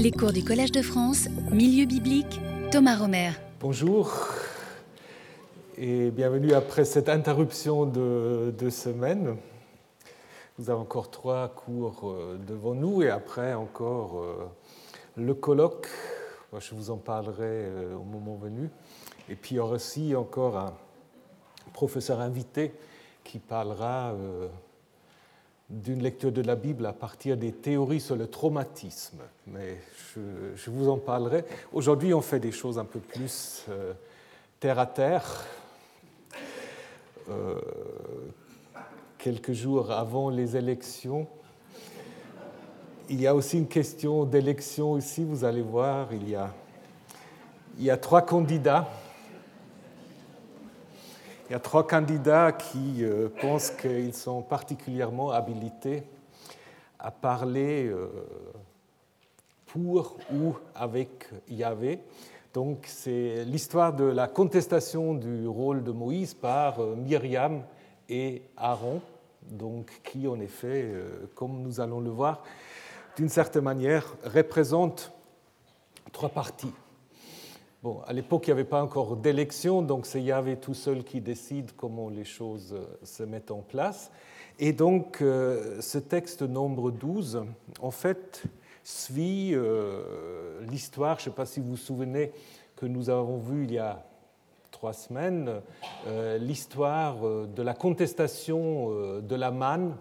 Les cours du Collège de France, Milieu biblique, Thomas Romer. Bonjour et bienvenue après cette interruption de deux semaines. Nous avons encore trois cours euh, devant nous et après encore euh, le colloque. Je vous en parlerai euh, au moment venu. Et puis il y aura aussi encore un professeur invité qui parlera d'une lecture de la Bible à partir des théories sur le traumatisme. Mais je, vous en parlerai. Aujourd'hui, on fait des choses un peu plus euh, terre à terre. Euh, quelques jours avant les élections, il y a aussi une question d'élection ici. Vous allez voir, il y a, il y a trois candidats il y a trois candidats qui euh, pensent qu'ils sont particulièrement habilités à parler euh, pour ou avec Yahvé. Donc c'est l'histoire de la contestation du rôle de Moïse par euh, Myriam et Aaron, donc qui en effet, comme nous allons le voir, d'une certaine manière représentent trois parties Bon, à l'époque, il n'y avait pas encore d'élection, donc c'est Yahvé tout seul qui décide comment les choses euh, se mettent en place. Et donc, euh, ce texte nombre 12, en fait, suit euh, l'histoire, je ne sais pas si vous vous souvenez, que nous avons vu il y a trois semaines, l'histoire de la contestation de la manne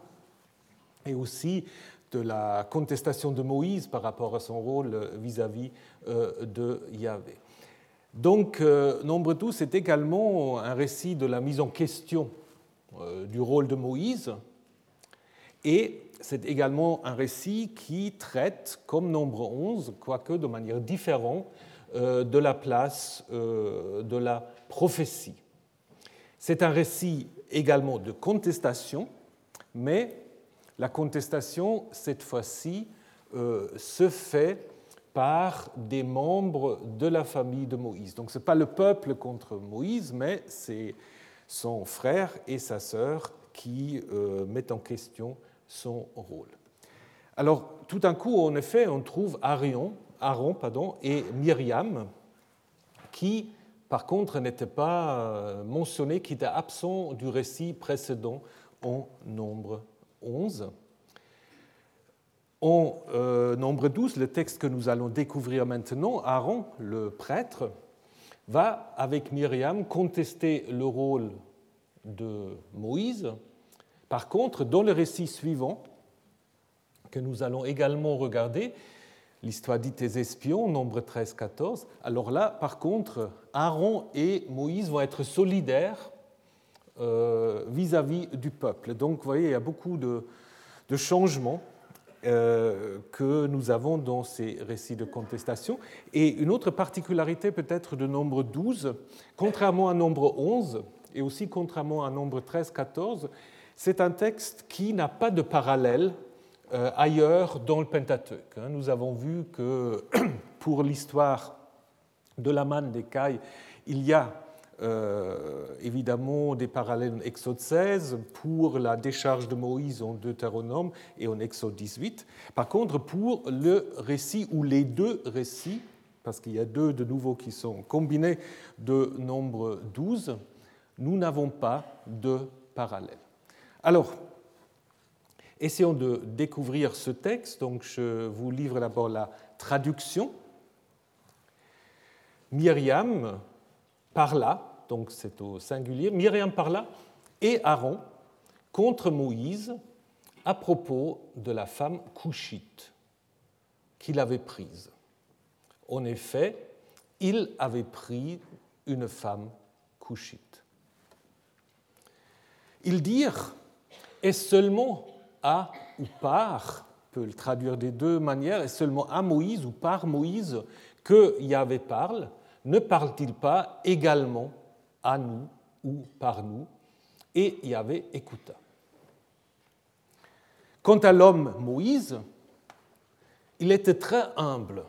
et aussi de la contestation de Moïse par rapport à son rôle vis-à-vis de Yahvé. Donc, euh, Nombre 12 c'est également un récit de la mise en question euh, du rôle de Moïse, et c'est également un récit qui traite, comme Nombre 11, quoique de manière différente, euh, de la place de la prophétie. C'est un récit également de contestation, mais la contestation, cette fois-ci, se fait par des membres de la famille de Moïse. Donc ce n'est pas le peuple contre Moïse, mais c'est son frère et sa sœur qui euh, mettent en question son rôle. Alors tout d'un coup, en effet, on trouve Aaron, Aaron pardon, et Myriam, qui par contre n'étaient pas euh, mentionnés, qui étaient absents du récit précédent en nombre 11. En euh, nombre 12, le texte que nous allons découvrir maintenant, Aaron, le prêtre, va avec Myriam contester le rôle de Moïse. Par contre, dans le récit suivant, que nous allons également regarder, l'histoire dite des espions, nombre 13-14, alors là, par contre, Aaron et Moïse vont être solidaires euh, vis-à-vis du peuple. Donc, vous voyez, il y a beaucoup de changements que nous avons dans ces récits de contestation. Et une autre particularité peut-être de nombre 12, contrairement à nombre 11 et aussi contrairement à nombre 13-14, c'est un texte qui n'a pas de parallèle euh, ailleurs dans le Pentateuque. Hein. Nous avons vu que pour l'histoire de la manne des cailles, il y a euh, évidemment des parallèles en Exode 16 pour la décharge de Moïse en Deutéronome et en Exode 18. Par contre, pour le récit ou les deux récits, parce qu'il y a deux de nouveau qui sont combinés de nombre 12, nous n'avons pas de parallèle. Alors, essayons de découvrir ce texte. Donc, je vous livre d'abord la traduction. Myriam, parla, donc c'est au singulier, Myriam parla et Aaron contre Moïse à propos de la femme couchite qu'il avait prise. En effet, il avait pris une femme couchite. Ils dirent, est-ce seulement à ou par, peut le traduire des deux manières, est seulement à Moïse ou par Moïse que Yahvé parle ne parle-t-il pas également à nous ou par nous? Et Yahvé écouta. Quant à l'homme Moïse, il était très humble,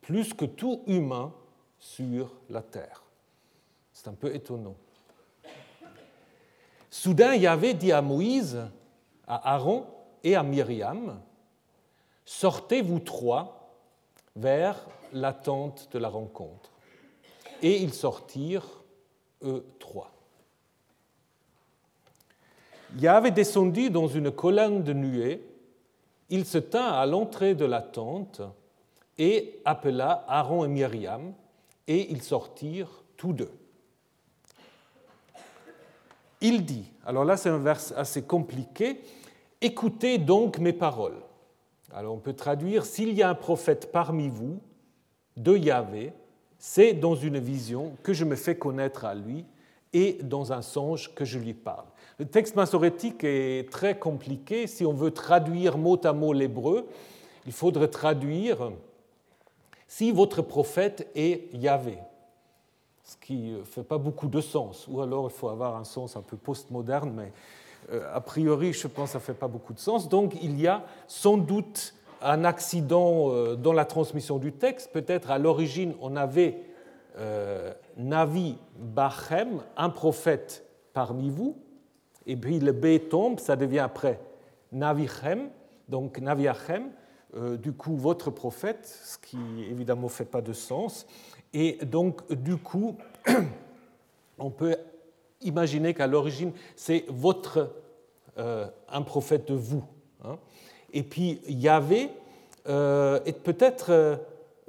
plus que tout humain sur la terre. C'est un peu étonnant. Soudain, Yahvé dit à Moïse, à Aaron et à Myriam, Sortez vous trois vers la tente de la rencontre. Et ils sortirent, eux trois. Yahvé descendu dans une colonne de nuée, il se tint à l'entrée de la tente et appela Aaron et Myriam, et ils sortirent tous deux. Il dit, alors là c'est un vers assez compliqué, écoutez donc mes paroles. Alors on peut traduire, s'il y a un prophète parmi vous, de Yahvé, c'est dans une vision que je me fais connaître à lui et dans un songe que je lui parle. Le texte massorétique est très compliqué. Si on veut traduire mot à mot l'hébreu, il faudrait traduire si votre prophète est Yahvé, ce qui ne fait pas beaucoup de sens, ou alors il faut avoir un sens un peu postmoderne, mais euh, a priori, je pense que ça ne fait pas beaucoup de sens. Donc il y a sans doute un accident euh, dans la transmission du texte. Peut-être à l'origine, on avait euh, Navi Bachem, un prophète parmi vous, et puis le B tombe, ça devient après Navichem, donc Naviachem, euh, du coup votre prophète, ce qui évidemment ne fait pas de sens. Et donc du coup, on peut imaginer qu'à l'origine, c'est votre, un prophète de vous. Hein. Et puis Yahvé euh, est peut-être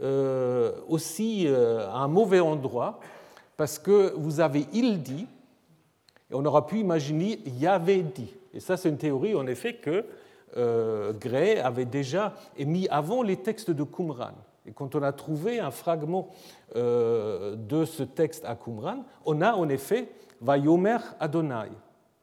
euh, aussi euh, à un mauvais endroit parce que vous avez il dit, et on aura pu imaginer Yahvé dit. Et ça, c'est une théorie, en effet, que Gray avait déjà émis avant les textes de Qumran. Et quand on a trouvé un fragment de ce texte à Qumran, on a en effet Vayomer Adonai.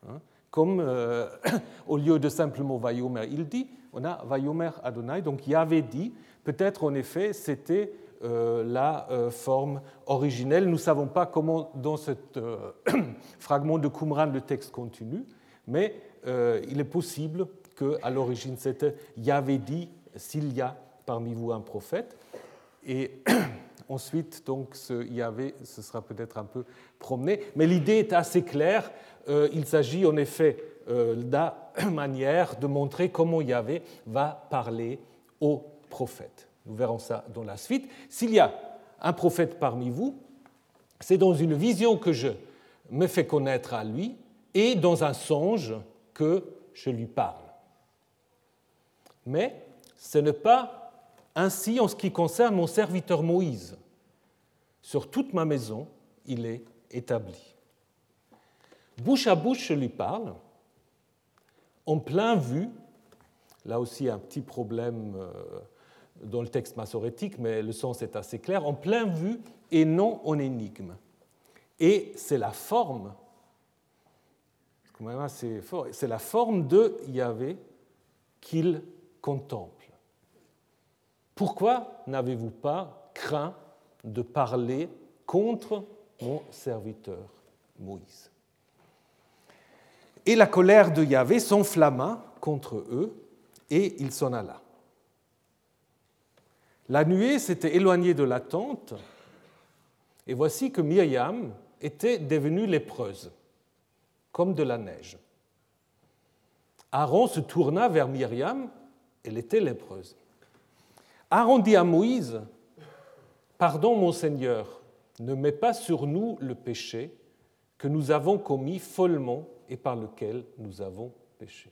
Hein, comme au lieu de simplement Vayomer, il dit, on a Vayomer Adonai, donc Yahvé dit, peut-être en effet c'était euh, la euh, forme originelle. Nous ne savons pas comment dans ce euh, fragment de Qumran le texte continue, mais il est possible qu'à l'origine c'était Yahvé dit s'il y a parmi vous un prophète. Et ensuite, donc, ce Yahvé, ce sera peut-être un peu promené, mais l'idée est assez claire. il s'agit en effet la manière de montrer comment Yahvé va parler aux prophètes. Nous verrons ça dans la suite. S'il y a un prophète parmi vous, c'est dans une vision que je me fais connaître à lui et dans un songe que je lui parle. Mais ce n'est pas ainsi en ce qui concerne mon serviteur Moïse. Sur toute ma maison, il est établi. Bouche à bouche, je lui parle, en plein vue, là aussi un petit problème euh, dans le texte massorétique, mais le sens est assez clair, en plein vue et non en énigme. Et c'est la forme, c'est la forme de Yahvé qu'il contemple. Pourquoi n'avez-vous pas craint de parler contre mon serviteur Moïse? Et la colère de Yahvé s'enflamma contre eux, et il s'en alla. La nuée s'était éloignée de la tente, et voici que Myriam était devenue lépreuse, comme de la neige. Aaron se tourna vers Myriam, elle était lépreuse. Aaron dit à Moïse, Pardon mon Seigneur, ne mets pas sur nous le péché que nous avons commis follement et par lequel nous avons péché.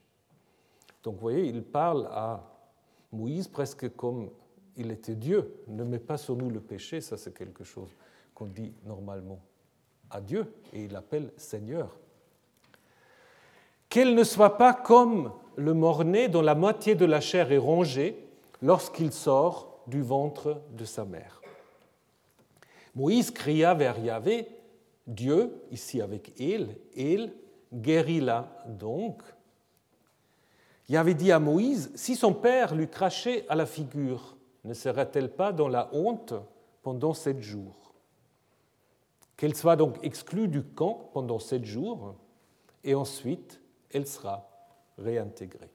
Donc vous voyez, il parle à Moïse presque comme il était Dieu. Ne mets pas sur nous le péché, ça c'est quelque chose qu'on dit normalement à Dieu, et il l'appelle Seigneur. Qu'elle ne soit pas comme le mort-né dont la moitié de la chair est rongée lorsqu'il sort du ventre de sa mère. Moïse cria vers Yahvé, Dieu, ici avec Il, Il, guérit-la donc. Il avait dit à Moïse, si son père lui crachait à la figure, ne serait-elle pas dans la honte pendant sept jours? Qu'elle soit donc exclue du camp pendant sept jours, et ensuite elle sera réintégrée.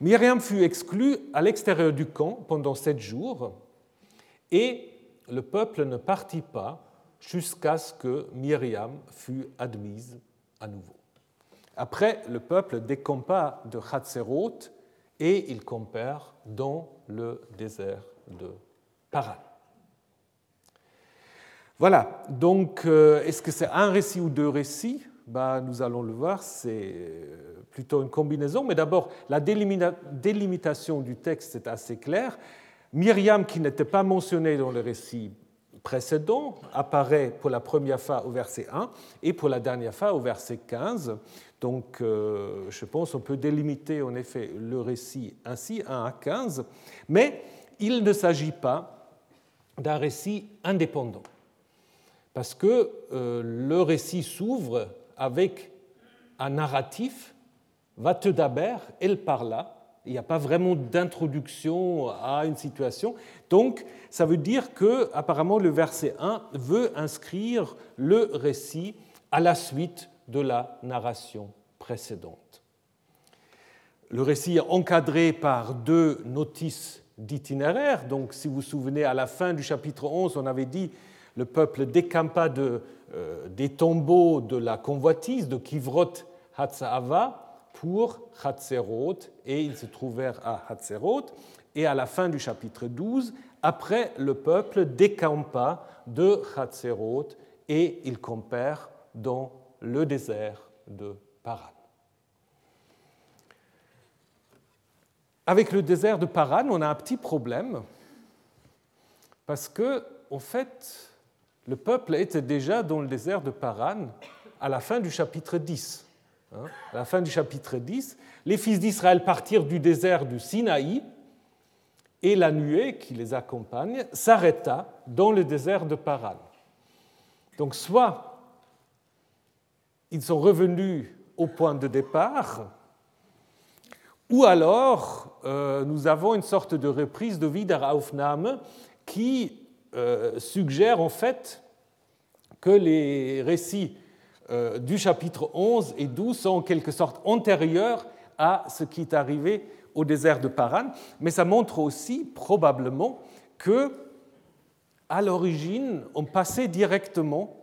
Myriam fut exclue à l'extérieur du camp pendant sept jours, et le peuple ne partit pas jusqu'à ce que Myriam fût admise à nouveau. Après, le peuple décampa de Hatzeroth et il campèrent dans le désert de Paran. Voilà, donc euh, est-ce que c'est un récit ou deux récits? Bah, Nous allons le voir, c'est euh, plutôt une combinaison, mais d'abord, la délimitation du texte est assez claire. Myriam, qui n'était pas mentionnée dans le récit précédent, apparaît pour la première fois au verset 1 et pour la dernière fois au verset 15. Donc, euh, je pense qu'on peut délimiter en effet le récit ainsi, 1 à 15, mais il ne s'agit pas d'un récit indépendant parce que euh, le récit s'ouvre avec un narratif, va te daber, elle parla. Il n'y a pas vraiment d'introduction à une situation. Donc, ça veut dire que, apparemment, le verset 1 veut inscrire le récit à la suite de la narration précédente. Le récit est encadré par deux notices d'itinéraire. Donc, si vous vous souvenez, à la fin du chapitre 11, on avait dit le peuple décampa euh, des tombeaux de la convoitise de Kivrot Hatzaava pour Hatzerot et ils se trouvèrent à Hatzerot. Et à la fin du chapitre 12, après, le peuple décampa de Hatzerot et il campèrent dans le désert de Paran. Avec le désert de Paran, on a un petit problème parce que, en fait, le peuple était déjà dans le désert de Paran à la fin du chapitre 10. Hein. À la fin du chapitre 10, les fils d'Israël partirent du désert du Sinaï et la nuée qui les accompagne s'arrêta dans le désert de Paran. Donc soit ils sont revenus au point de départ, ou alors euh, nous avons une sorte de reprise de Wiederaufnahme qui euh, suggère en fait que les récits du chapitre 11 et 12 sont en quelque sorte antérieurs à ce qui est arrivé au désert de Paran, mais ça montre aussi probablement que à l'origine, on passait directement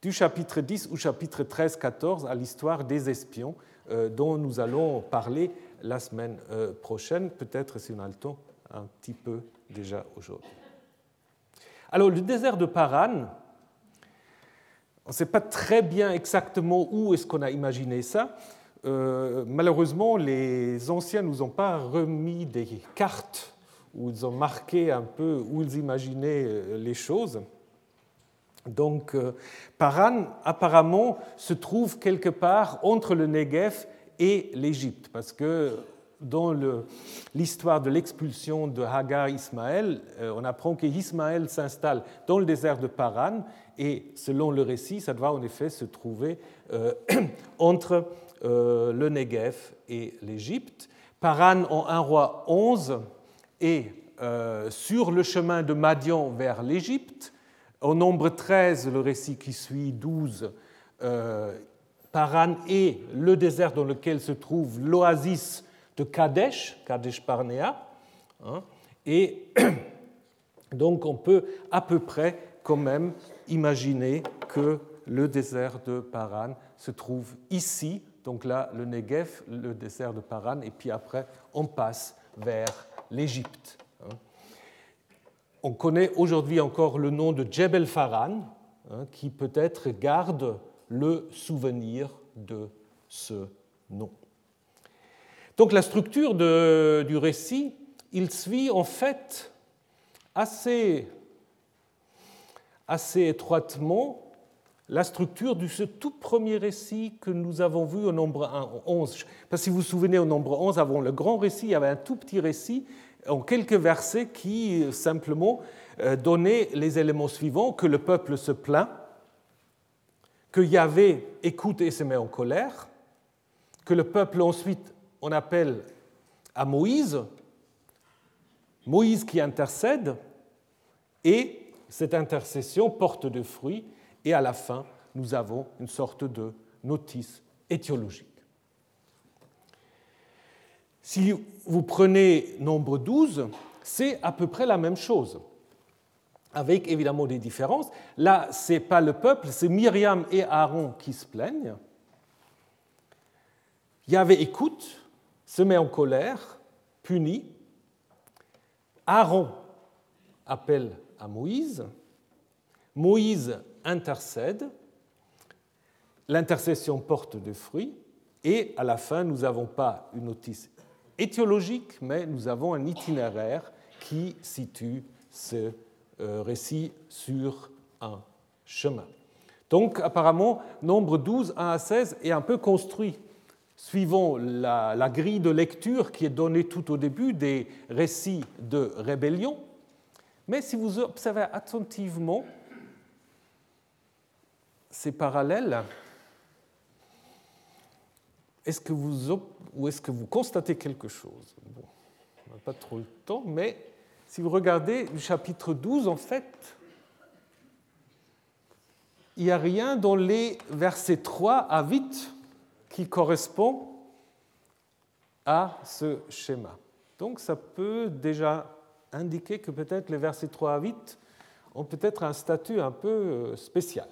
du chapitre 10 ou chapitre 13-14 à l'histoire des espions, euh, dont nous allons parler la semaine prochaine, peut-être si on a le temps, un petit peu déjà aujourd'hui. Alors le désert de Paran, on ne sait pas très bien exactement où est-ce qu'on a imaginé ça. Euh, malheureusement, les anciens ne nous ont pas remis des cartes où ils ont marqué un peu où ils imaginaient euh, les choses. Donc, euh, Paran, apparemment, se trouve quelque part entre le Negev et l'Égypte, parce que dans l'histoire de l'expulsion de Hagar Ismaël, on apprend qu'Ismaël s'installe dans le désert de Paran et selon le récit, ça doit en effet se trouver euh, entre euh, le Negev et l'Égypte. Paran en un roi 11 et sur le chemin de Madian vers l'Égypte. Au nombre 13, le récit qui suit 12, Paran est le désert dans lequel se trouve l'oasis de Kadesh, Kadesh Barnea. Hein, et donc on peut à peu près quand même imaginer que le désert de Paran se trouve ici, donc là le Negev, le désert de Paran, et puis après on passe vers l'Égypte. Hein. On connaît aujourd'hui encore le nom de Jebel Faran, hein, qui peut-être garde le souvenir de ce nom. Donc la structure du récit, il suit en fait assez, assez étroitement la structure de ce tout premier récit que nous avons vu au nombre 11. Parce que si vous vous souvenez, au nombre 11, avant le grand récit, il y avait un tout petit récit en quelques versets qui simplement euh, donnait les éléments suivants, que le peuple se plaint, que Yahvé écoute et se met en colère, que le peuple ensuite on appelle à Moïse, Moïse qui intercède, et cette intercession porte de fruits, et à la fin, nous avons une sorte de notice étiologique. Si vous prenez nombre 12, c'est à peu près la même chose, avec évidemment des différences. Là, ce n'est pas le peuple, c'est Myriam et Aaron qui se plaignent. Yahvé écoute, se met en colère, punit. Aaron appelle à Moïse, Moïse intercède, l'intercession porte des fruits, et à la fin, nous n'avons pas une notice étiologique, mais nous avons un itinéraire qui situe ce euh, récit sur un chemin. Donc apparemment, nombre 12, 1 à 16 est un peu construit suivant la, la, grille de lecture qui est donnée tout au début des récits de rébellion. Mais si vous observez attentivement ces parallèles, est-ce que vous, ou est-ce que vous constatez quelque chose? Bon, On n'a pas trop le temps, mais si vous regardez le chapitre 12, en fait, il n'y a rien dans les versets 3 à 8 qui correspond à ce schéma. Donc ça peut déjà indiquer que peut-être les versets 3 à 8 ont peut-être un statut un peu euh, spécial.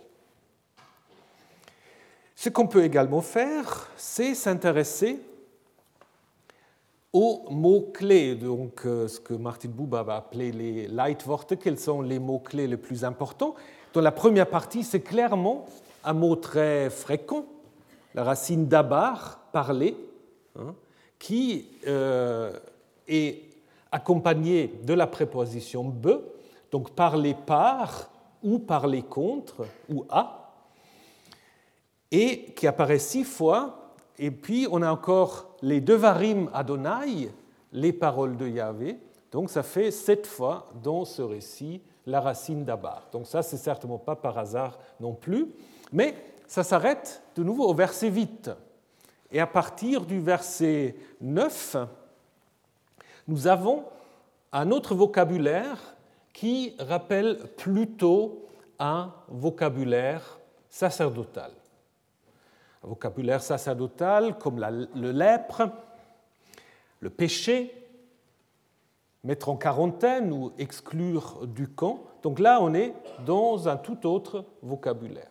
Ce qu'on peut également faire, c'est s'intéresser aux mots-clés, donc euh, ce que Martin Buba va appeler les Leitworte, quels sont les mots-clés les plus importants. Dans la première partie, c'est clairement un mot très fréquent, la racine d'abar, parler, hein, qui euh, est accompagné de la préposition be, donc parler par ou parler contre ou à, et qui apparaît six fois. Et puis on a encore les deux varim Adonai, les paroles de Yahvé. Donc ça fait sept fois dans ce récit la racine d'Abar. Donc ça, c'est certainement pas par hasard non plus. Mais ça s'arrête de nouveau au verset 8. Et à partir du verset 9, nous avons un autre vocabulaire qui rappelle plutôt un vocabulaire sacerdotal vocabulaire sacerdotal comme le lèpre, le péché, mettre en quarantaine ou exclure du camp. Donc là, on est dans un tout autre vocabulaire.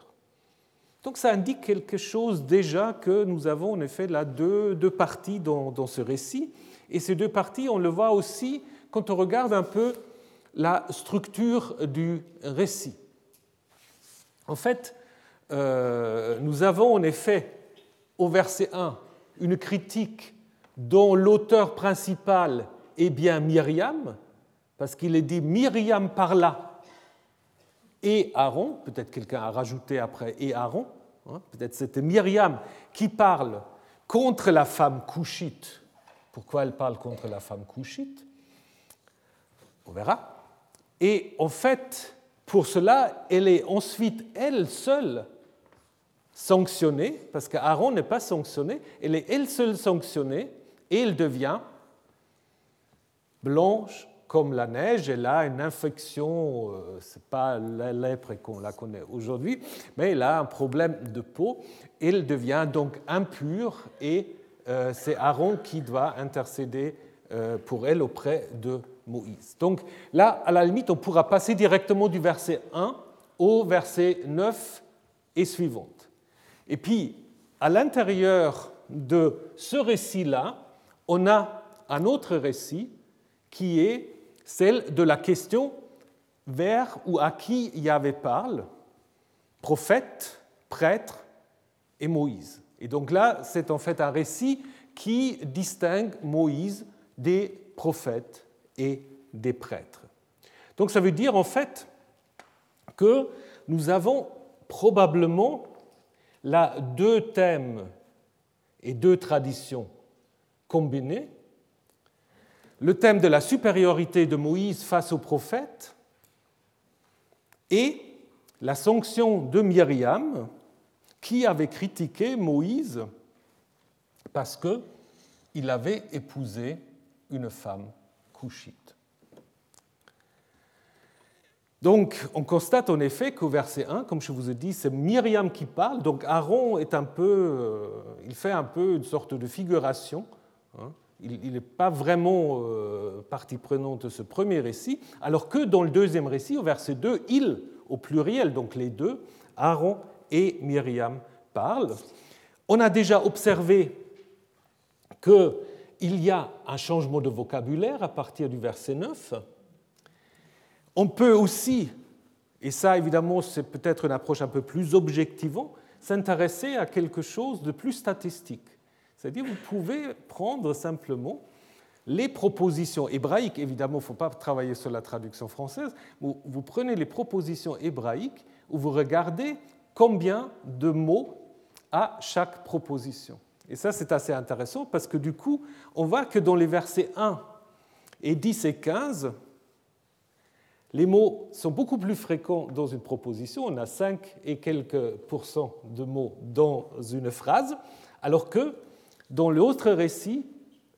Donc ça indique quelque chose déjà que nous avons en effet là deux, deux parties dans, ce récit. Et ces deux parties, on le voit aussi quand on regarde un peu la structure du récit. En fait, euh, nous avons en effet au verset 1 une critique dont l'auteur principal est bien Myriam, parce qu'il est dit Myriam parla et Aaron, peut-être quelqu'un a rajouté après et Aaron, hein, peut-être c'était Myriam qui parle contre la femme couchite. Pourquoi elle parle contre la femme couchite On verra. Et en fait, pour cela, elle est ensuite elle seule sanctionnée, parce qu'Aaron n'est pas sanctionné, elle est elle seule sanctionnée, et elle devient blanche comme la neige. Elle a une infection, euh, ce n'est pas la lèpre qu'on la connaît aujourd'hui, mais elle a un problème de peau. Elle devient donc impure, et c'est Aaron qui doit intercéder euh, pour elle auprès de Moïse. Donc là, à la limite, on pourra passer directement du verset 1 au verset 9 et suivant. Et puis, à l'intérieur de ce récit-là, on a un autre récit qui est celle de la question vers ou à qui Yahvé parle, prophète, prêtre et Moïse. Et donc là, c'est en fait un récit qui distingue Moïse des prophètes et des prêtres. Donc ça veut dire en fait que nous avons probablement là deux thèmes et deux traditions combinées. Le thème de la supériorité de Moïse face aux prophètes et la sanction de Myriam qui avait critiqué Moïse parce qu'il avait épousé une femme couchite. Donc, on constate en effet qu'au verset 1, comme je vous ai dit, c'est Myriam qui parle. Donc, Aaron est un peu, euh, il fait un peu une sorte de figuration. Hein. Il n'est pas vraiment euh, partie prenante de ce premier récit, alors que dans le deuxième récit, au verset 2, il, au pluriel, donc les deux, Aaron et Myriam parlent. On a déjà observé qu'il y a un changement de vocabulaire à partir du verset 9 On peut aussi, et ça évidemment c'est peut-être une approche un peu plus objectivante, s'intéresser à quelque chose de plus statistique. C'est-à-dire vous pouvez prendre simplement les propositions hébraïques, évidemment, il ne faut pas travailler sur la traduction française, vous, vous prenez les propositions hébraïques où vous regardez combien de mots a chaque proposition. Et ça, c'est assez intéressant parce que du coup, on voit que dans les versets 1 et 10 et 15, les mots sont beaucoup plus fréquents dans une proposition. On a 5 et quelques pourcents de mots dans une phrase, alors que dans l'autre récit,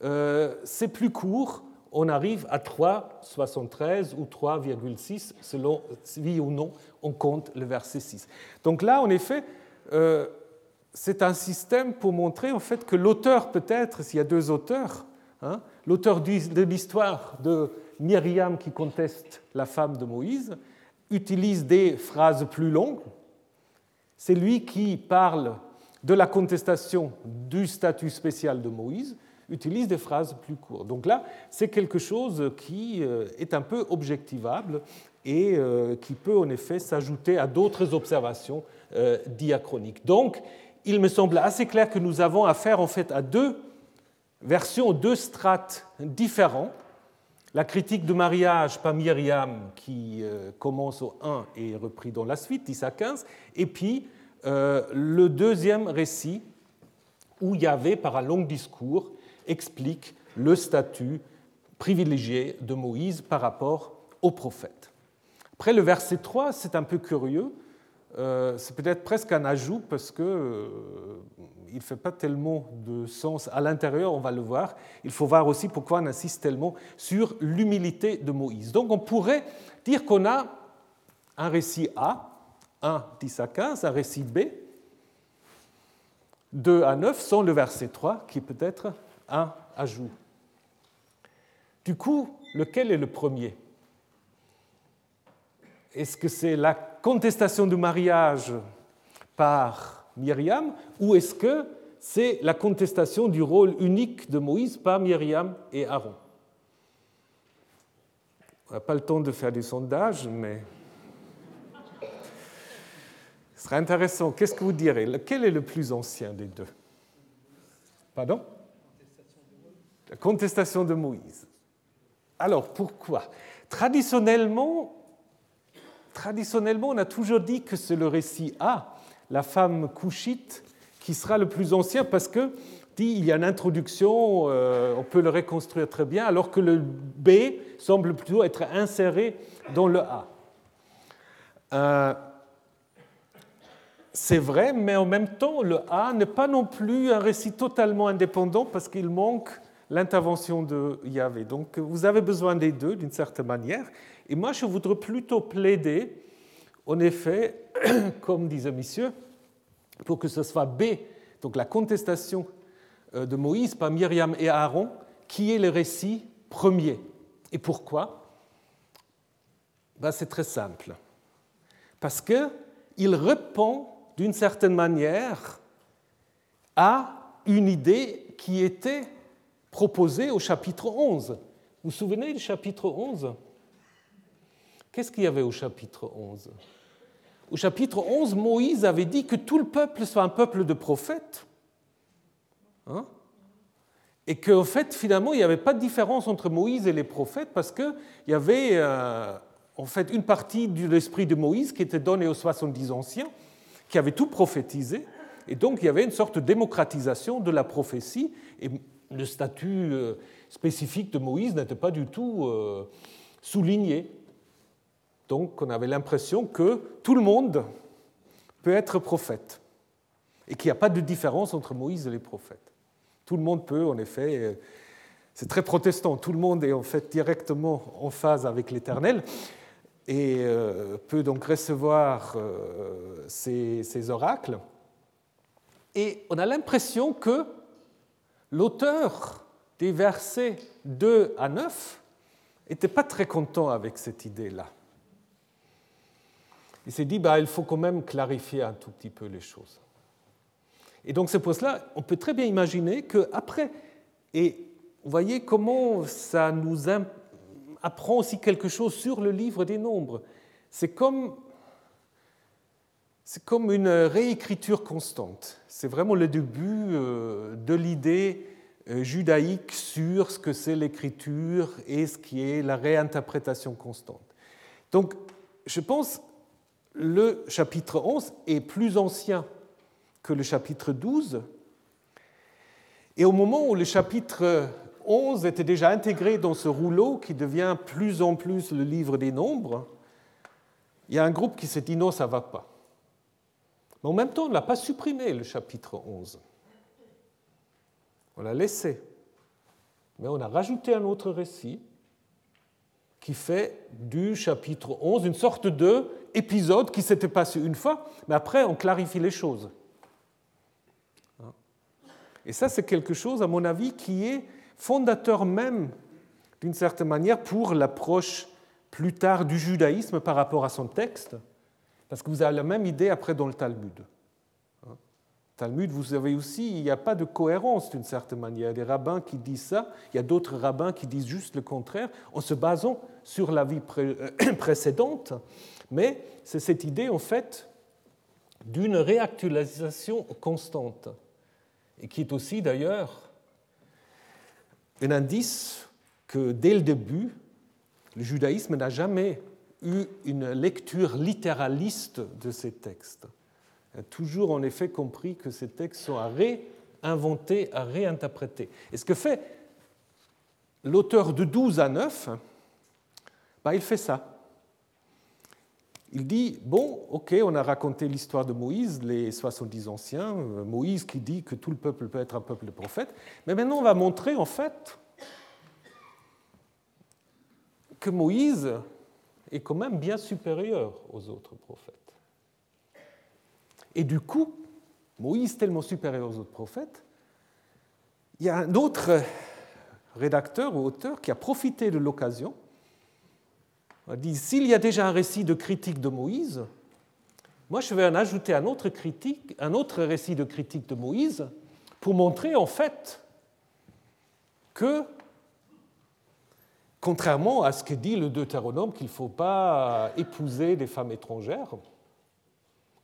euh, c'est plus court. On arrive à 3,73 ou 3,6 selon oui ou non on compte le verset 6. Donc là, en effet, euh, c'est un système pour montrer en fait que l'auteur peut-être, s'il y a deux auteurs, hein, l'auteur de l'histoire de Myriam qui conteste la femme de Moïse, utilise des phrases plus longues. C'est lui qui parle de la contestation du statut spécial de Moïse, utilise des phrases plus courtes. Donc là, c'est quelque chose qui euh, est un peu objectivable et euh, qui peut en effet s'ajouter à d'autres observations euh, diachroniques. Donc, il me semble assez clair que nous avons affaire en fait à deux versions, deux strates différents la critique de mariage par Myriam, qui commence au 1 et est repris dans la suite, 10 à 15, et puis le deuxième récit, où Yahvé, par un long discours, explique le statut privilégié de Moïse par rapport au prophète. Après le verset 3, c'est un peu curieux, euh, c'est peut-être presque un ajout parce que euh, il ne fait pas tellement de sens à l'intérieur, on va le voir. Il faut voir aussi pourquoi on insiste tellement sur l'humilité de Moïse. Donc on pourrait dire qu'on a un récit A, 1, 10 à 15, un récit B, 2 à 9, sans le verset 3, qui peut être un ajout. Du coup, lequel est le premier? Est-ce que c'est la contestation du mariage par Myriam ou est-ce que c'est la contestation du rôle unique de Moïse par Myriam et Aaron? On n'a pas le temps de faire du sondage, mais ce serait intéressant. Qu'est-ce que vous direz? Lequel est le plus ancien des deux? Pardon? La contestation de Moïse. Alors pourquoi? Traditionnellement, on a toujours dit que c'est le récit A, la femme couchite, qui sera le plus ancien parce que il y a une introduction, euh, on peut le reconstruire très bien, alors que le B semble plutôt être inséré dans le A. Euh, c'est vrai, mais en même temps, le A n'est pas non plus un récit totalement indépendant parce qu'il manque l'intervention de Yahvé. Donc vous avez besoin des deux d'une certaine manière. Et moi, je voudrais plutôt plaider, en effet, comme disait monsieur, pour que ce soit B, donc la contestation euh, de Moïse par Myriam et Aaron, qui est le récit premier. Et pourquoi? Ben, C'est très simple. Parce qu'il répond d'une certaine manière à une idée qui était proposée au chapitre 11. Vous vous souvenez du chapitre 11 Qu'est-ce qu'il y avait au chapitre 11 Au chapitre 11, Moïse avait dit que tout le peuple soit un peuple de prophètes. Hein? Et qu'en fait, finalement, il n'y avait pas de différence entre Moïse et les prophètes parce qu'il y avait euh, en fait une partie de l'esprit de Moïse qui était donnée aux 70 anciens, qui avaient tout prophétisé. Et donc, il y avait une sorte de démocratisation de la prophétie. Et le statut euh, spécifique de Moïse n'était pas du tout euh, souligné. Donc on avait l'impression que tout le monde peut être prophète et qu'il n'y a pas de différence entre Moïse et les prophètes. Tout le monde peut, en effet, euh, c'est très protestant, tout le monde est en fait directement en phase avec l'Éternel et peut donc recevoir ces, oracles. Et on a l'impression que l'auteur des versets 2 à 9 n'était pas très content avec cette idée-là il s'est dit, bah, il faut quand même clarifier un tout petit peu les choses. Et donc c'est pour cela, on peut très bien imaginer qu'après, et vous voyez comment ça nous apprend aussi quelque chose sur le livre des nombres. C'est comme, c'est comme une réécriture constante. C'est vraiment le début euh, de l'idée euh, judaïque sur ce que c'est l'écriture et ce qui est la réinterprétation constante. Donc, je pense le chapitre 11 est plus ancien que le chapitre 12. Et au moment où le chapitre 11 était déjà intégré dans ce rouleau qui devient plus en plus le livre des nombres, il y a un groupe qui s'est dit non, ça ne va pas. Mais en même temps, on n'a pas supprimé le chapitre 11. On l'a laissé. Mais on a rajouté un autre récit qui fait du chapitre 11 une sorte de épisode qui s'était passé une fois, mais après on clarifie les choses. Et ça, c'est quelque chose, à mon avis, qui est fondateur même, d'une certaine manière, pour l'approche plus tard du judaïsme par rapport à son texte, parce que vous avez la même idée après dans le Talmud. Talmud, vous savez aussi, il n'y a pas de cohérence d'une certaine manière. Il y a des rabbins qui disent ça, il y a d'autres rabbins qui disent juste le contraire, en se basant sur la vie euh, précédente. Mais c'est cette idée, en fait, d'une réactualisation constante, et qui est aussi, d'ailleurs, un indice que dès le début, le judaïsme n'a jamais eu une lecture littéraliste de ces textes a toujours en effet compris que ces textes sont à réinventer, à réinterpréter. Et ce que fait l'auteur de 12 à 9, bah, il fait ça. Il dit, bon, ok, on a raconté l'histoire de Moïse, les 70 anciens, euh, Moïse qui dit que tout le peuple peut être un peuple de prophètes, mais maintenant on va montrer en fait que Moïse est quand même bien supérieur aux autres prophètes. Et du coup, Moïse tellement supérieur aux autres prophètes, il y a un autre rédacteur ou auteur qui a profité de l'occasion. Il dit, s'il y a déjà un récit de critique de Moïse, moi je vais en ajouter un autre, un autre récit de critique de Moïse pour montrer en fait que, contrairement à ce que dit le Deutéronome, qu'il ne faut pas épouser des femmes étrangères,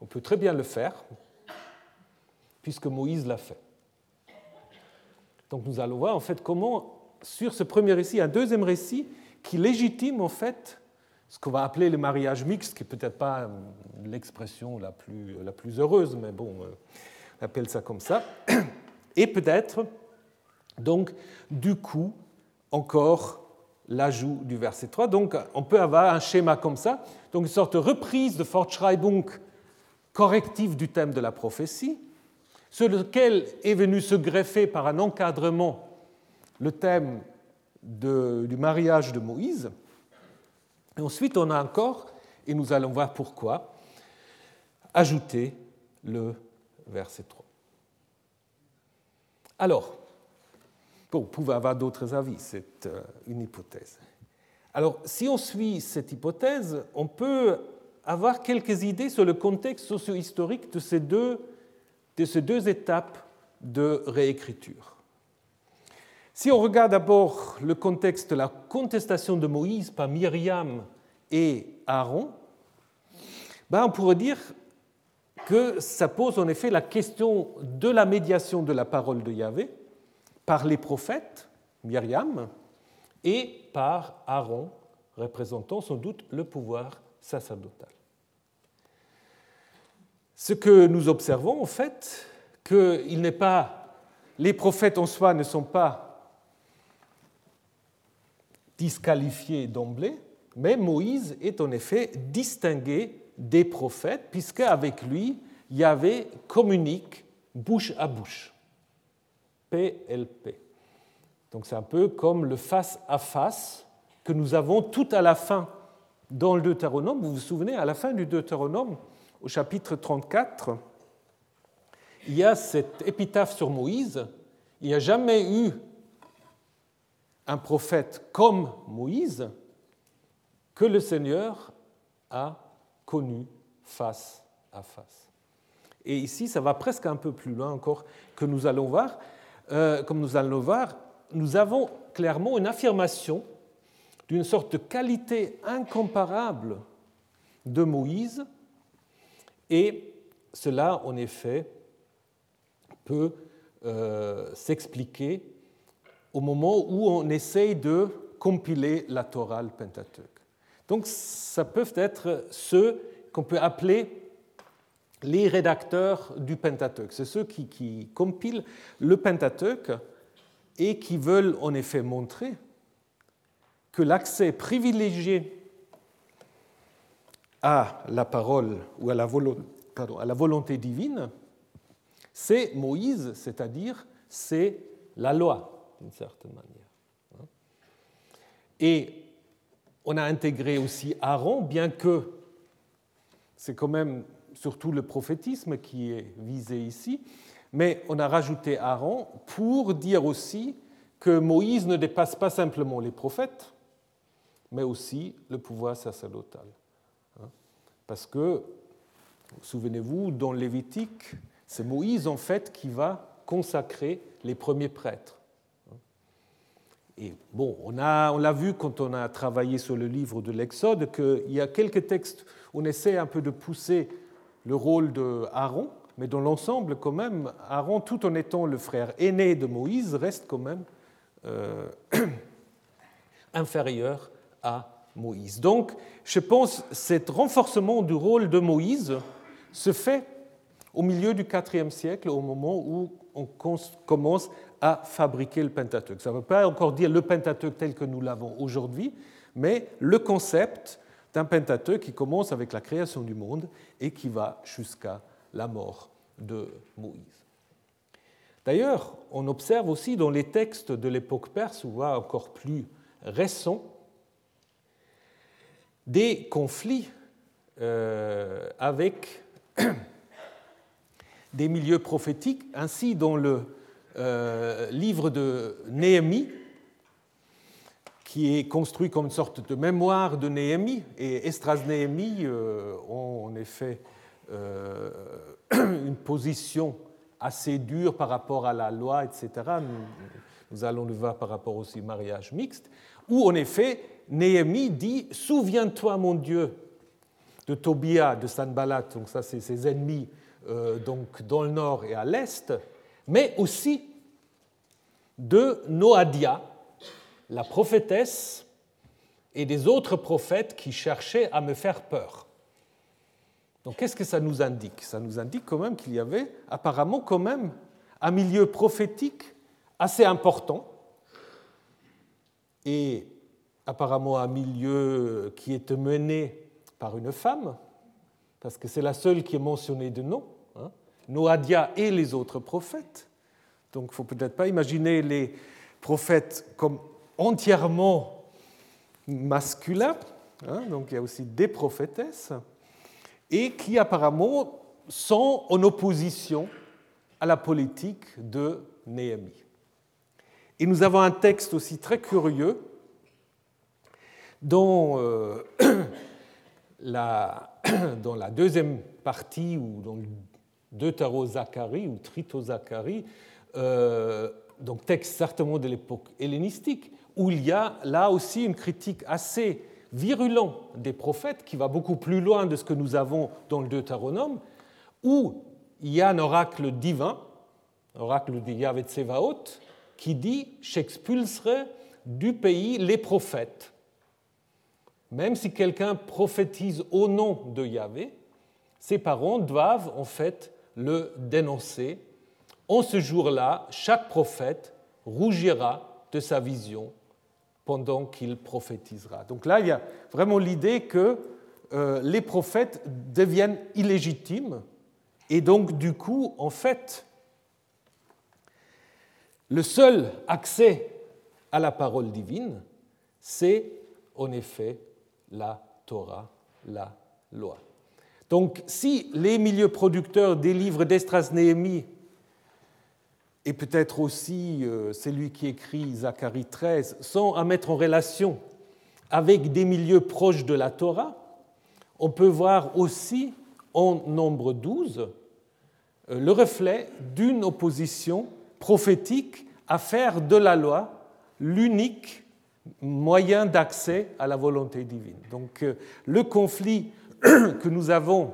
on peut très bien le faire, puisque Moïse l'a fait. Donc nous allons voir en fait comment, sur ce premier récit, un deuxième récit qui légitime en fait ce qu'on va appeler le mariage mixte, qui n'est peut-être pas l'expression la plus, la plus heureuse, mais bon, euh, on appelle ça comme ça, et peut-être donc du coup encore l'ajout du verset 3. Donc on peut avoir un schéma comme ça, donc une sorte de reprise de Fortschreibung correctif du thème de la prophétie, sur lequel est venu se greffer par un encadrement le thème du mariage de Moïse. Et ensuite, on a encore, et nous allons voir pourquoi, ajouté le verset 3. Alors, vous pouvez avoir d'autres avis, c'est euh, une hypothèse. Alors, si on suit cette hypothèse, on peut avoir quelques idées sur le contexte socio-historique de ces deux, de ces deux étapes de réécriture. Si on regarde d'abord le contexte de la contestation de Moïse par Myriam et Aaron, ben on pourrait dire que ça pose en effet la question de la médiation de la parole de Yahvé par les prophètes, Myriam, et par Aaron, représentant sans doute le pouvoir sacerdotal. Ce que nous observons, en fait, que il n'est pas, les prophètes en soi ne sont pas disqualifiés d'emblée, mais Moïse est en effet distingué des prophètes, puisque avec lui, Yahvé communique bouche à bouche. PLP. Donc c'est un peu comme le face à face que nous avons tout à la fin dans le Deutéronome. Vous vous souvenez, à la fin du Deutéronome, au chapitre 34, il y a cette épitaphe sur Moïse. Il n'y a jamais eu un prophète comme Moïse que le Seigneur a connu face à face. Et ici, ça va presque un peu plus loin encore que nous allons voir. Euh, comme nous allons voir, nous avons clairement une affirmation d'une sorte de qualité incomparable de Moïse, et cela, en effet, peut euh, s'expliquer au moment où on essaye de compiler la Torah, le Pentateuque. Donc, ça peut être ceux qu'on peut appeler les rédacteurs du Pentateuque. C'est ceux qui, compilent le Pentateuque et qui veulent en effet montrer que l'accès privilégié à la parole ou à la volonté divine, c'est Moïse, c'est-à-dire c'est la loi, d'une certaine manière. Et on a intégré aussi Aaron, bien que c'est quand même surtout le prophétisme qui est visé ici, mais on a rajouté Aaron pour dire aussi que Moïse ne dépasse pas simplement les prophètes, mais aussi le pouvoir sacerdotal. Hein. Parce que, souvenez-vous, dans Lévitique, c'est Moïse en fait qui va consacrer les premiers prêtres. Hein. Et bon, on, a, on l'a vu quand on a travaillé sur le livre de l'Exode qu'il y a quelques textes où on essaie un peu de pousser le rôle de Aaron, mais dans l'ensemble, quand même, Aaron, tout en étant le frère aîné de Moïse, reste quand même euh, inférieur à Moïse. Donc, je pense que ce renforcement du rôle de Moïse se fait au milieu du IVe siècle, au moment où on commence à fabriquer le Pentateuque. Ça ne veut pas encore dire le Pentateuque tel que nous l'avons aujourd'hui, mais le concept d'un Pentateuque qui commence avec la création du monde et qui va jusqu'à la mort de Moïse. D'ailleurs, on observe aussi dans les textes de l'époque perse, ou encore plus récents, des conflits euh, avec des milieux prophétiques. Ainsi, dans le euh, livre de Néhémie, qui est construit comme une sorte de mémoire de Néhémie, et Estras Néhémie ont en effet une position assez dure par rapport à la loi, etc. Nous, allons le voir par rapport aussi au mariage mixte, où en effet Néhémie dit Souviens-toi, mon Dieu, de Tobia, de Sanballat, donc ça c'est ses ennemis euh, donc dans le nord et à l'est, mais aussi de Noadia, la prophétesse, et des autres prophètes qui cherchaient à me faire peur. Donc qu'est-ce que ça nous indique? Ça nous indique quand même qu'il y avait apparemment quand même un milieu prophétique assez important et apparemment un milieu qui est mené par une femme, parce que c'est la seule qui est mentionnée de nom, hein, Noadia et les autres prophètes. Donc il ne faut peut-être pas imaginer les prophètes comme entièrement masculins, hein, donc il y a aussi des prophétesses, et qui apparemment sont en opposition à la politique de Néhémie. Et nous avons un texte aussi très curieux dans, euh, la, deuxième partie, ou dans Deutéro-Zacharie ou Trito-Zacharie, euh, donc texte certainement de l'époque hellénistique, où il y a là aussi une critique assez virulente des prophètes, qui va beaucoup plus loin de ce que nous avons dans le Deutéronome, où il y a un oracle divin, oracle de Yahvé Tsevaot, qui dit J'expulserai du pays les prophètes même si quelqu'un prophétise au nom de Yahvé, ses parents doivent en fait le dénoncer. En ce jour-là, chaque prophète rougira de sa vision pendant qu'il prophétisera. Donc là, il y a vraiment l'idée que euh, les prophètes deviennent illégitimes et donc du coup, en fait, le seul accès à la parole divine, c'est en effet la Torah, la loi. Donc si les milieux producteurs des livres d'Estras Néhémie et peut-être aussi euh, celui qui écrit Zacharie 13 sont à mettre en relation avec des milieux proches de la Torah, on peut voir aussi en nombre 12 euh, le reflet d'une opposition prophétique à faire de la loi l'unique moyen d'accès à la volonté divine. Donc euh, le conflit que nous avons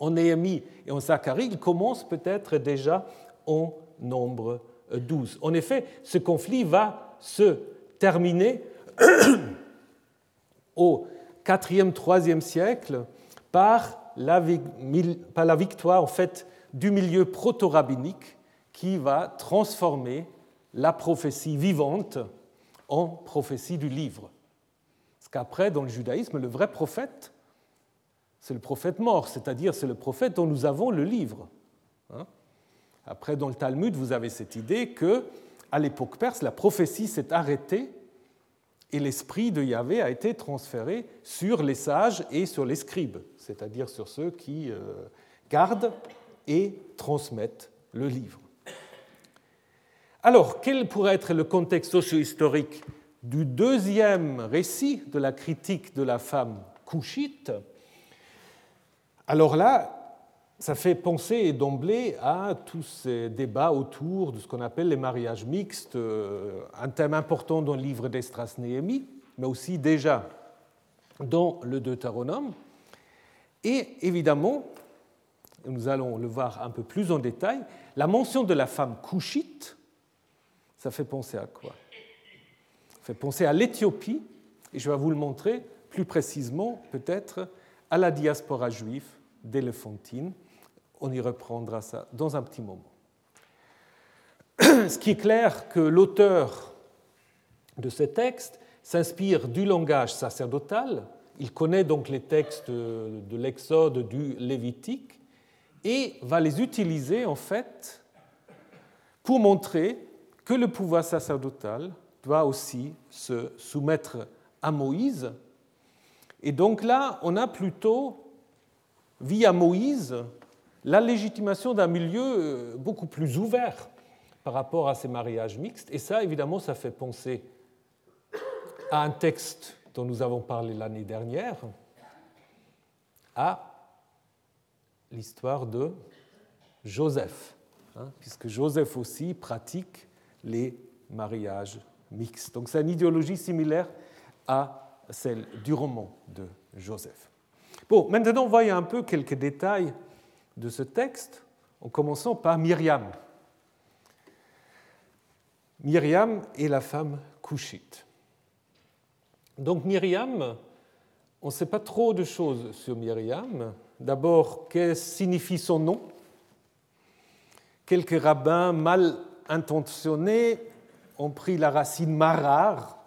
en Néhémie et en Zacharie, il commence peut-être déjà en nombre 12. En effet, ce conflit va se terminer au 4e, 3e siècle par la, victoire en fait, du milieu proto-rabbinique qui va transformer la prophétie vivante en prophétie du livre. Parce qu'après, dans le judaïsme, le vrai prophète, c'est le prophète mort, c'est-à-dire c'est le prophète dont nous avons le livre. Hein. Après, dans le Talmud, vous avez cette idée que, à l'époque perse, la prophétie s'est arrêtée et l'esprit de Yahvé a été transféré sur les sages et sur les scribes, c'est-à-dire sur ceux qui euh, gardent et transmettent le livre. Alors, quel pourrait être le contexte socio-historique du deuxième récit de la critique de la femme couchite? Alors là, ça fait penser d'emblée à tous ces débats autour de ce qu'on appelle les mariages mixtes, euh, un thème important dans le livre d'Estras Néhémie, mais aussi déjà dans le Deutéronome. Et évidemment, nous allons le voir un peu plus en détail, la mention de la femme couchite ça fait penser à quoi? Ça fait penser à l'Éthiopie, et je vais vous le montrer plus précisément peut-être à la diaspora juive d'Éléphantine. On y reprendra ça dans un petit moment. Ce qui est clair que l'auteur de ce texte s'inspire du langage sacerdotal, il connaît donc les textes de l'Exode, du Lévitique, et va les utiliser en fait pour montrer que le pouvoir sacerdotal doit aussi se soumettre à Moïse. Et donc là, on a plutôt, via Moïse, la légitimation d'un milieu euh, beaucoup plus ouvert par rapport à ces mariages mixtes. Et ça, évidemment, ça fait penser à un texte dont nous avons parlé l'année dernière, à l'histoire de Joseph, hein, puisque Joseph aussi pratique les mariages mixtes. Donc c'est une idéologie similaire à celle du roman de Joseph. Bon, maintenant voyons un peu quelques détails de ce texte, en commençant par Myriam. Myriam est la femme couchite. Donc Myriam, on ne sait pas trop de choses sur Myriam. D'abord, que signifie son nom? Quelques rabbins mal intentionnés ont pris la racine marar,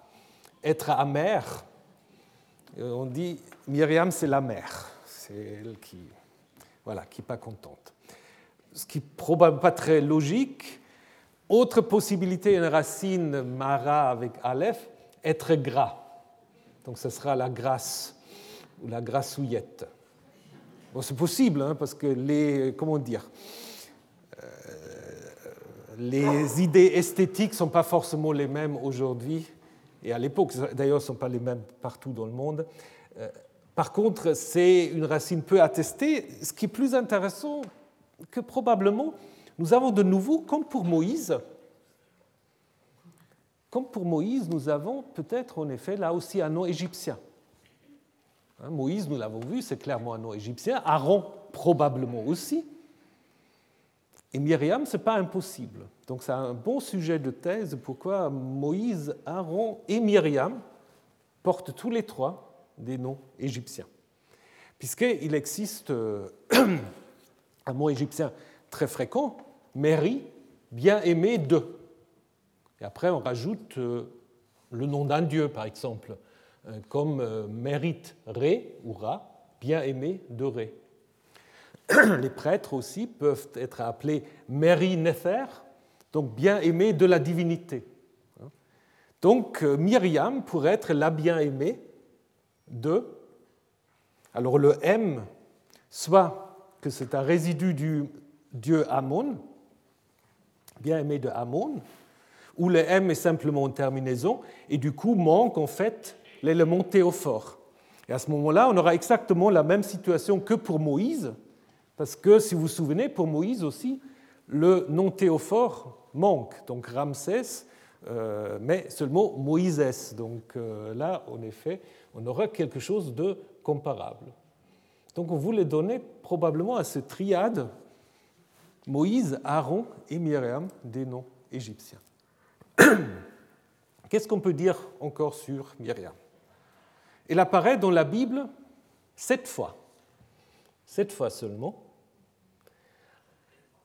être amer. on dit Myriam, c'est la mère. C'est elle qui voilà, qui n'est pas contente. Ce qui n'est probablement pas très logique. Autre possibilité, une racine mara avec aleph, être gras. Donc ce sera la grâce ou la grassouillette. Bon, c'est possible, hein, parce que les. Comment dire les idées esthétiques ne sont pas forcément les mêmes aujourd'hui et à l'époque, d'ailleurs, ne sont pas les mêmes partout dans le monde. Euh, par contre, c'est une racine peu attestée, ce qui est plus intéressant que probablement nous avons de nouveau, comme pour Moïse, comme pour Moïse, nous avons peut-être en effet là aussi un nom égyptien. Hein, Moïse, nous l'avons vu, c'est clairement un nom égyptien. Aaron, probablement aussi. Et Myriam, ce n'est pas impossible. Donc c'est un bon sujet de thèse pourquoi Moïse, Aaron et Myriam portent tous les trois des noms égyptiens. Puisqu'il existe euh, un mot égyptien très fréquent, Mary, bien aimé de. Et après, on rajoute euh, le nom d'un dieu, par exemple, euh, comme mérite Ré ou Ra, bien aimé de Ré. Les prêtres aussi peuvent être appelés Mary Nefer, donc bien aimé de la divinité. Hein. Donc Myriam pourrait être la bien aimée 2. Alors le M, soit que c'est un résidu du dieu Amon, bien aimé de Amon, où le M est simplement une terminaison, et du coup manque en fait l'élément théophore. Et à ce moment-là, on aura exactement la même situation que pour Moïse, parce que si vous vous souvenez, pour Moïse aussi, le nom théophore manque, donc Ramsès, euh, mais seulement Moïses. Donc euh, là, en effet, on aura quelque chose de comparable. Donc on voulait donner probablement à cette triade Moïse, Aaron et Myriam des noms égyptiens. Qu'est-ce qu'on peut dire encore sur Myriam? Elle apparaît dans la Bible sept fois, sept fois seulement.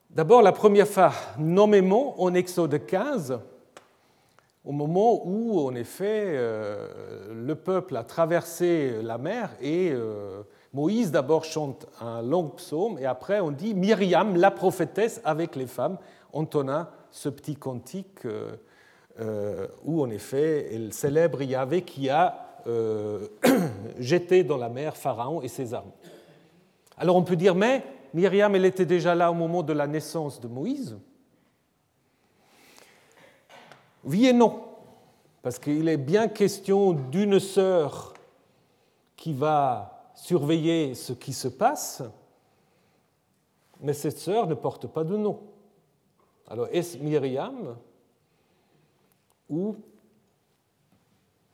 D'abord, la première fois nommément en Exode 15, au moment où, en effet, euh, le peuple a traversé la mer et euh, Moïse d'abord chante un long psaume et après on dit Myriam, la prophétesse, avec les femmes, entonna ce petit cantique euh, où, en effet, elle célèbre Yahvé qui a jeté dans la mer Pharaon et ses armes. Alors on peut dire, mais Myriam, elle était déjà là au moment de la naissance de Moïse oui et non, parce qu'il est bien question d'une sœur qui va surveiller ce qui se passe, mais cette sœur ne porte pas de nom. Alors est-ce Myriam ou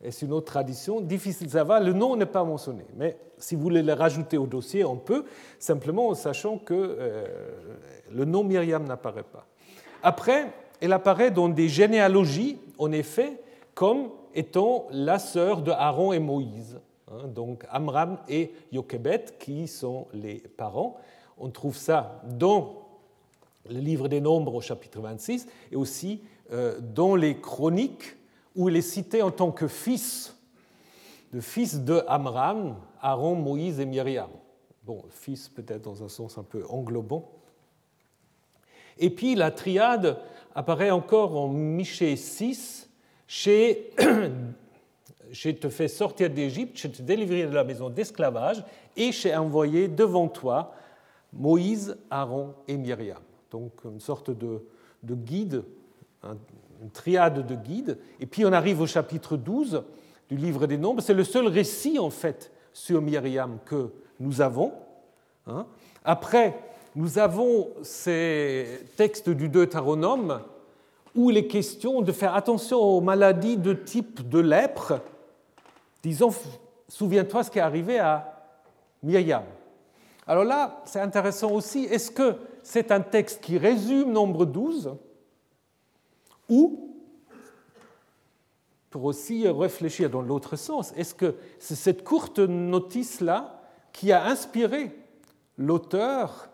est-ce une autre tradition? Difficile de savoir, le nom n'est pas mentionné, mais si vous voulez le rajouter au dossier, on peut, simplement en sachant que euh, le nom Myriam n'apparaît pas. Après, elle apparaît dans des généalogies, en effet, comme étant la sœur de Aaron et Moïse. Hein, donc Amram et Yochebet, qui sont les parents. On trouve ça dans le livre des Nombres au chapitre 26 et aussi euh, dans les chroniques où il est cité en tant que fils, de fils de Amram, Aaron, Moïse et Myriam. Bon, fils peut-être dans un sens un peu englobant. Et puis la triade apparaît encore en Michée 6, chez Je te fais sortir d'Égypte, je te délivrerai de la maison d'esclavage, et j'ai envoyé devant toi Moïse, Aaron et Myriam. Donc une sorte de, de guide, une triade de guides. Et puis on arrive au chapitre 12 du livre des Nombres. C'est le seul récit en fait sur Myriam que nous avons. Hein. Après, nous avons ces textes du Deutéronome où il est question de faire attention aux maladies de type de lèpre. Disons, souviens-toi ce qui est arrivé à Myriam. Alors là, c'est intéressant aussi, est-ce que c'est un texte qui résume nombre 12 ou, pour aussi réfléchir dans l'autre sens, est-ce que c'est cette courte notice-là qui a inspiré l'auteur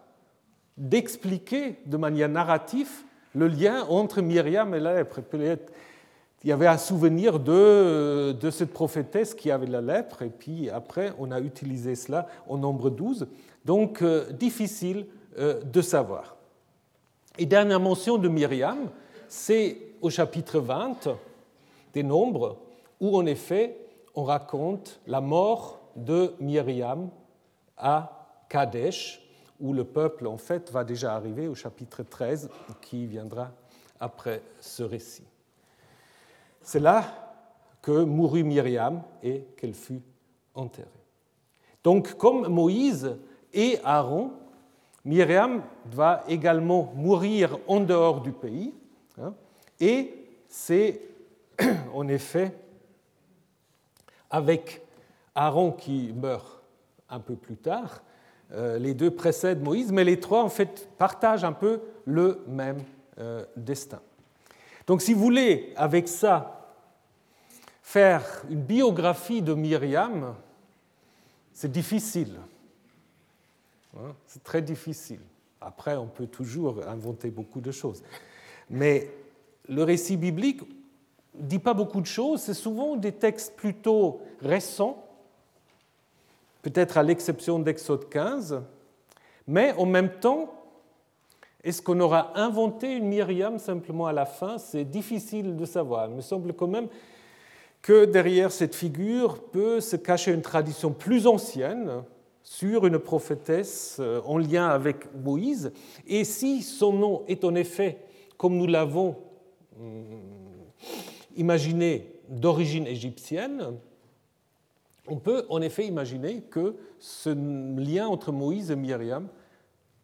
d'expliquer de manière narrative le lien entre Myriam et la lèpre. Il y avait un souvenir de, de, cette prophétesse qui avait la lèpre, et puis après, on a utilisé cela au nombre 12. Donc, euh, difficile euh, de savoir. Et dernière mention de Myriam, c'est au chapitre 20 des Nombres, où en effet, on raconte la mort de Myriam à Kadesh, où le peuple, en fait, va déjà arriver au chapitre 13, qui viendra après ce récit. C'est là que mourut Myriam et qu'elle fut enterrée. Donc, comme Moïse et Aaron, Myriam va également mourir en dehors du pays, hein, et c'est en effet avec Aaron qui meurt un peu plus tard, les deux précèdent Moïse, mais les trois, en fait, partagent un peu le même euh, destin. Donc, si vous voulez, avec ça, faire une biographie de Myriam, c'est difficile. Hein, c'est très difficile. Après, on peut toujours inventer beaucoup de choses. Mais le récit biblique ne dit pas beaucoup de choses. C'est souvent des textes plutôt récents peut-être à l'exception d'Exode 15, mais en même temps, est-ce qu'on aura inventé une Myriam simplement à la fin? C'est difficile de savoir. Il me semble quand même que derrière cette figure peut se cacher une tradition plus ancienne sur une prophétesse euh, en lien avec Moïse. Et si son nom est en effet, comme nous l'avons hum, imaginé, d'origine égyptienne, on peut en effet imaginer que ce lien entre Moïse et Myriam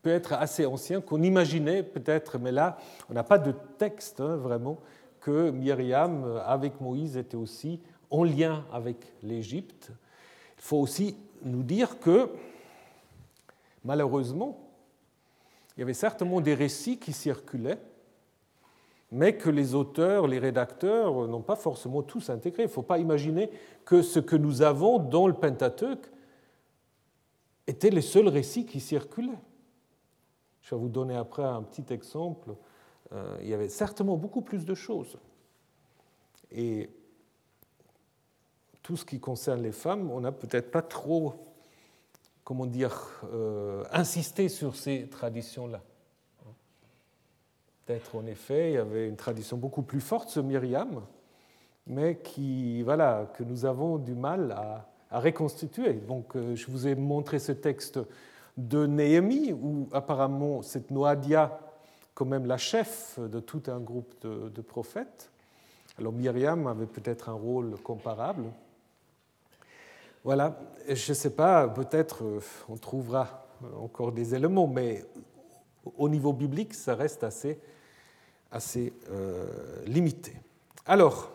peut être assez ancien, qu'on imaginait peut-être, mais là, on n'a pas de texte hein, vraiment que Myriam, avec Moïse, était aussi en lien avec l'Égypte. Il faut aussi nous dire que, malheureusement, il y avait certainement des récits qui circulaient, mais que les auteurs, les rédacteurs n'ont pas forcément tous intégrés. Il ne faut pas imaginer que ce que nous avons dans le Pentateuque étaient les seuls récits qui circulaient. Je vais vous donner après un petit exemple. Euh, il y avait certainement beaucoup plus de choses. Et tout ce qui concerne les femmes, on n'a peut-être pas trop, comment dire, euh, insisté sur ces traditions-là. Peut-être en effet, il y avait une tradition beaucoup plus forte, ce Myriam, mais qui, voilà, que nous avons du mal à, à reconstituer. Donc, euh, je vous ai montré ce texte de Néhémie, où apparemment cette Noadia, quand même la chef de tout un groupe de, prophètes. Alors Myriam avait peut-être un rôle comparable. Voilà, je ne sais pas, peut-être euh, on trouvera encore des éléments, mais au niveau biblique, ça reste assez, assez euh, limité. Alors,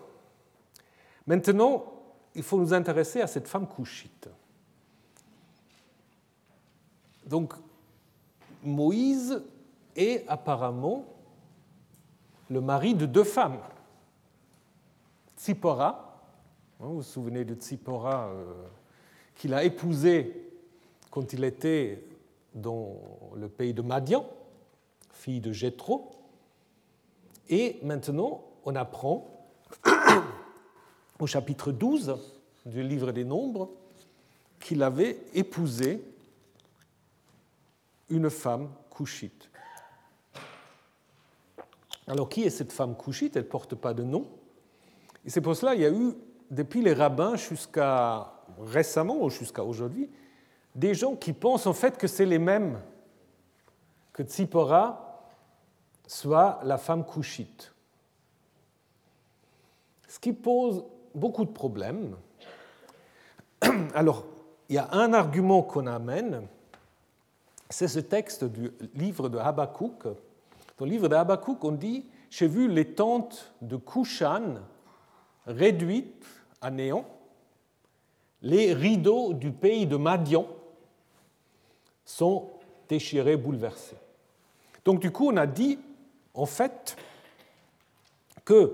maintenant, il faut nous intéresser à cette femme couchite. Donc, Moïse est apparemment le mari de deux femmes. Tsipora, Hein, vous vous souvenez de Tsipora, euh, qu'il a épousée quand il était dans le pays de Madian, fille de Jéthro. Et maintenant, on apprend au chapitre 12 du livre des Nombres qu'il avait épousé une femme couchite. Alors, qui est cette femme couchite? Elle ne porte pas de nom. Et c'est pour cela qu'il y a eu depuis les rabbins jusqu'à récemment ou jusqu'à aujourd'hui, des gens qui pensent en fait que c'est les mêmes, que Tzipora soit la femme couchite. Ce qui pose beaucoup de problèmes. Alors, il y a un argument qu'on amène, c'est ce texte du livre de Habakkuk. Dans le livre de Habakkuk, on dit J'ai vu les tentes de Kushan réduites à néant, les rideaux du pays de Madian sont déchirés, bouleversés. Donc du coup, on a dit, en fait, qu'il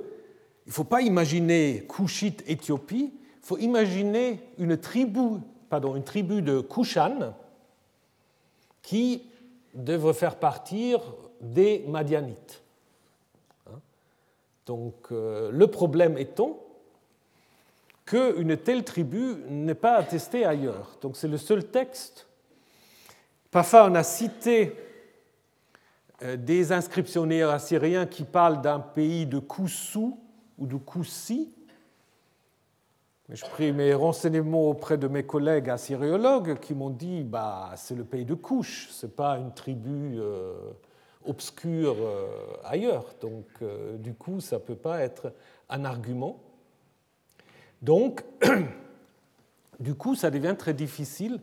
ne faut pas imaginer Kushite Éthiopie, il faut imaginer une tribu, pardon, une tribu de Kushan qui devrait faire partir des Madianites. Hein? Donc euh, le problème étant qu'une telle tribu n'est pas attestée ailleurs. Donc c'est le seul texte. Parfois on a cité des inscriptionnaires assyriens qui parlent d'un pays de Koussou ou de Koussi. J'ai pris mes renseignements auprès de mes collègues assyriologues qui m'ont dit bah, c'est le pays de Couche, ce n'est pas une tribu euh, obscure euh, ailleurs. Donc, du coup, ça ne peut pas être un argument. Donc, du coup, ça devient très difficile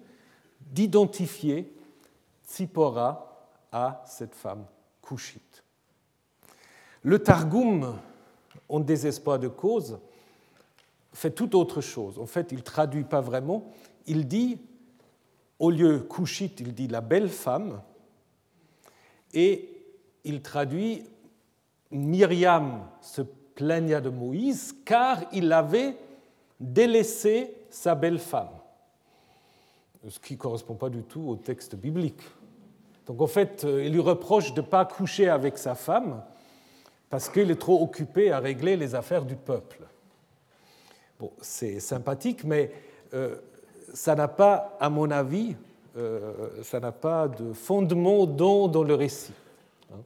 d'identifier Tsipora à cette femme couchite. Le Targum, en désespoir de cause, fait tout autre chose. En fait, il traduit pas vraiment. Il dit, au lieu couchite, il dit la belle femme, et il traduit Myriam se plaigna de Moïse car il avait délaisser sa belle femme, ce qui ne correspond pas du tout au texte biblique. Donc en fait, euh, il lui reproche de ne pas coucher avec sa femme parce qu'il est trop occupé à régler les affaires du peuple. Bon, c'est sympathique, mais euh, ça n'a pas, à mon avis, euh, ça n'a pas de fondement dans, dans le récit. Hein.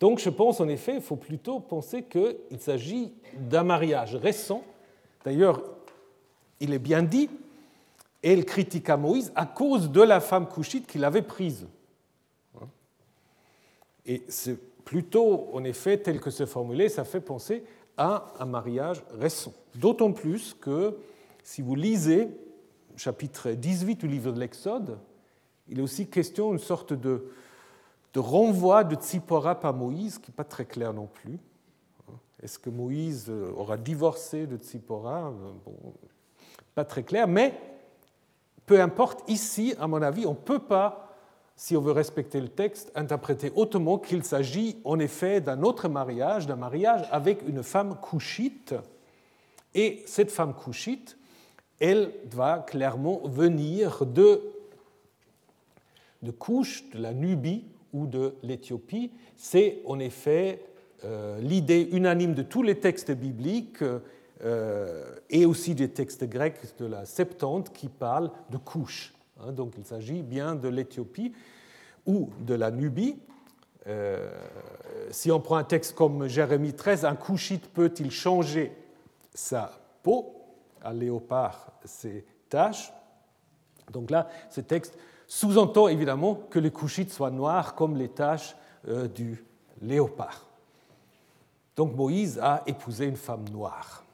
Donc je pense en effet, il faut plutôt penser qu'il s'agit d'un mariage récent. D'ailleurs, il est bien dit, elle critiqua Moïse à cause de la femme couchite qu'il avait prise. Et c'est plutôt, en effet, tel que c'est formulé, ça fait penser à un mariage récent. D'autant plus que si vous lisez chapitre 18 du livre de l'Exode, il est aussi question d'une sorte de, de renvoi de Tzipora par Moïse, qui n'est pas très clair non plus. Est-ce que Moïse aura divorcé de Tzipora Pas très clair, mais peu importe, ici, à mon avis, on ne peut pas, si on veut respecter le texte, interpréter autrement qu'il s'agit en effet d'un autre mariage, d'un mariage avec une femme couchite. Et cette femme couchite, elle va clairement venir de, de couche de la Nubie ou de l'Éthiopie. C'est en effet euh, l'idée unanime de tous les textes bibliques euh, et aussi des textes grecs de la Septante qui parlent de couche. Hein. donc il s'agit bien de l'Éthiopie ou de la Nubie. Euh, si on prend un texte comme Jérémie 13, un couchite peut-il changer sa peau? Un léopard ses taches Donc là, ce texte sous-entend évidemment que les couchites soient noirs comme les taches euh, du léopard. Donc Moïse a épousé une femme noire.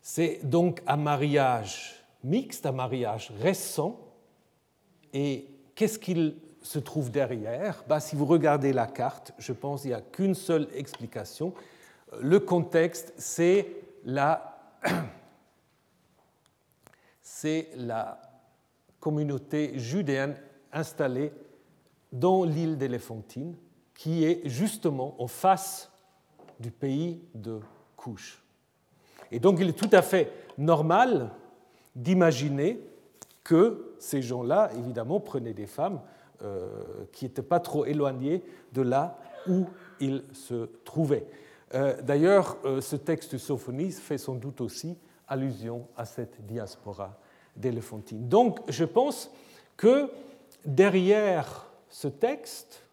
C'est donc un mariage mixte, un mariage récent. Et qu'est-ce qu'il se trouve derrière? Bah, Si vous regardez la carte, je pense qu'il n'y a qu'une seule explication. Le contexte, c'est la, c'est la communauté judéenne installée dans l'île d'Éléphantine, qui est justement en face du pays de Couche. Et donc il est tout à fait normal d'imaginer que ces gens-là, évidemment, prenaient des femmes euh, qui n'étaient pas trop éloignées de là où ils se trouvaient. Euh, d'ailleurs, euh, ce texte Sophonie fait sans doute aussi allusion à cette diaspora d'Éléphantine. Donc, je pense que derrière ce texte,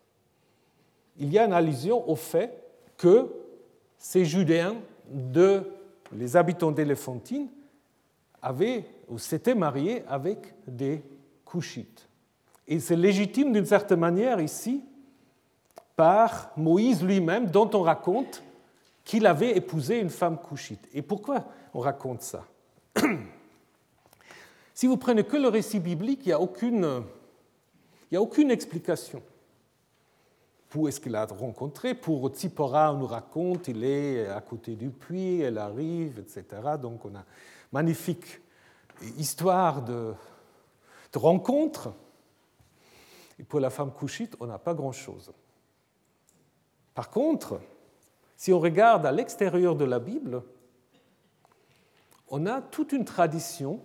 il y a une allusion au fait que ces Judéens de les habitants d'Éléphantine avaient ou s'étaient mariés avec des Couchites. Et c'est légitime d'une certaine manière ici par Moïse lui-même, dont on raconte qu'il avait épousé une femme couchite. Et pourquoi on raconte ça? Si vous prenez que le récit biblique, il n'y a, aucune, il a aucune explication. Où est-ce qu'il a rencontré? Pour Tsipora, on nous raconte, il est à côté du puits, elle arrive, etc. Donc on a magnifique histoire de, de rencontre. Et pour la femme couchite, on n'a pas grand-chose. Par contre, si on regarde à l'extérieur de la Bible, on a toute une tradition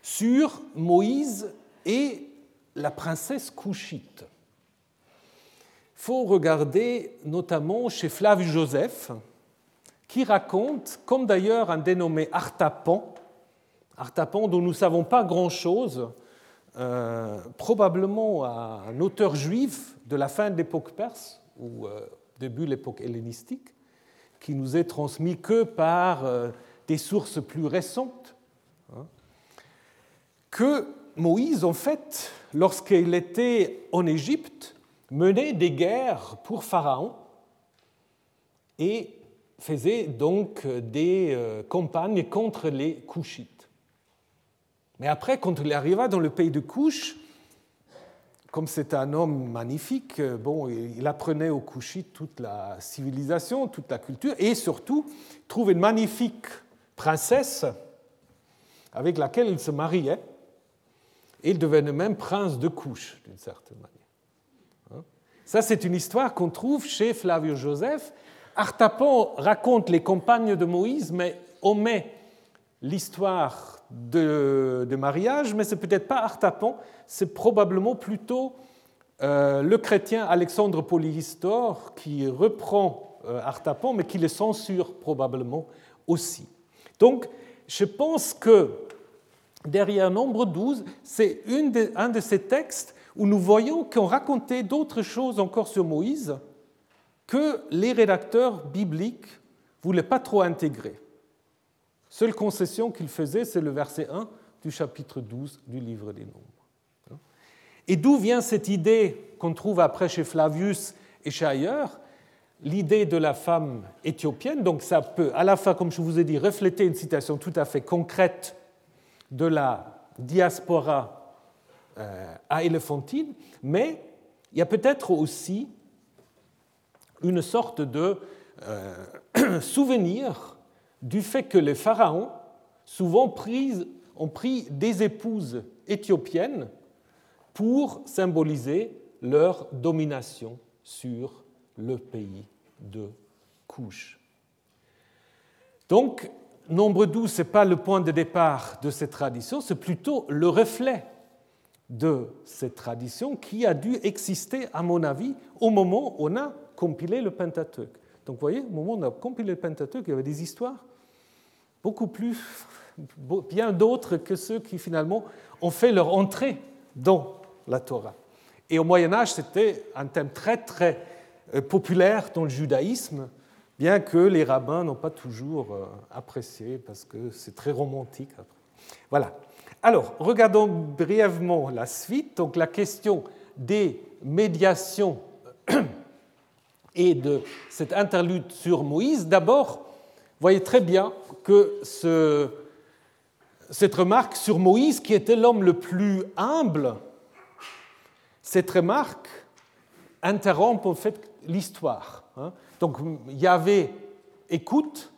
sur Moïse et la princesse couchite faut regarder notamment chez Flavius Joseph, qui raconte, comme d'ailleurs un dénommé Artapan, Artapan dont nous ne savons pas grand-chose, euh, probablement un auteur juif de la fin de l'époque perse ou euh, début de l'époque hellénistique, qui nous est transmis que par euh, des sources plus récentes, hein, que Moïse, en fait, lorsqu'il était en Égypte, menait des guerres pour Pharaon et faisait donc des euh, campagnes contre les Couchites. Mais après, quand il arriva dans le pays de Couche, comme c'est un homme magnifique, euh, bon, il apprenait aux Couchites toute la civilisation, toute la culture, et surtout trouvait une magnifique princesse avec laquelle il se mariait, et il devenait même prince de Couche, d'une certaine manière. Ça, c'est une histoire qu'on trouve chez Flavio Joseph. Artapan raconte les campagnes de Moïse, mais omet l'histoire de, mariage, mais c'est peut-être pas Artapan, c'est probablement plutôt euh, le chrétien Alexandre Polyhistor qui reprend euh, Artapan, mais qui le censure probablement aussi. Donc, je pense que derrière Nombre 12, c'est un de ces textes où nous voyons qu'on racontait d'autres choses encore sur Moïse que les rédacteurs bibliques ne voulaient pas trop intégrer. Seule concession qu'ils faisaient, c'est le verset 1 du chapitre 12 du livre des Nombres. Et d'où vient cette idée qu'on trouve après chez Flavius et chez ailleurs, l'idée de la femme éthiopienne? Donc ça peut à la fois, comme je vous ai dit, refléter une situation tout à fait concrète de la diaspora euh, à Éléphantine, mais il y a peut-être aussi une sorte de euh, souvenir du fait que les pharaons, souvent ont pris des épouses éthiopiennes pour symboliser leur domination sur le pays de Couche. Donc, nombre 12, ce n'est pas le point de départ de cette tradition, c'est plutôt le reflet de cette tradition qui a dû exister, à mon avis, au moment où on a compilé le Pentateuque. Donc vous voyez, au moment où on a compilé le Pentateuque, il y avait des histoires beaucoup plus, bien d'autres que ceux qui finalement ont fait leur entrée dans la Torah. Et au Moyen Âge, c'était un thème très très euh, populaire dans le judaïsme, bien que les rabbins n'ont pas toujours euh, apprécié parce que c'est très romantique. Voilà. Alors, regardons brièvement la suite. Donc, la question des médiations et de cette interlude sur Moïse. D'abord, voyez très bien que cette remarque sur Moïse, qui était l'homme le plus humble, cette remarque interrompt en fait l'histoire. Hein. Donc Yahvé écoute,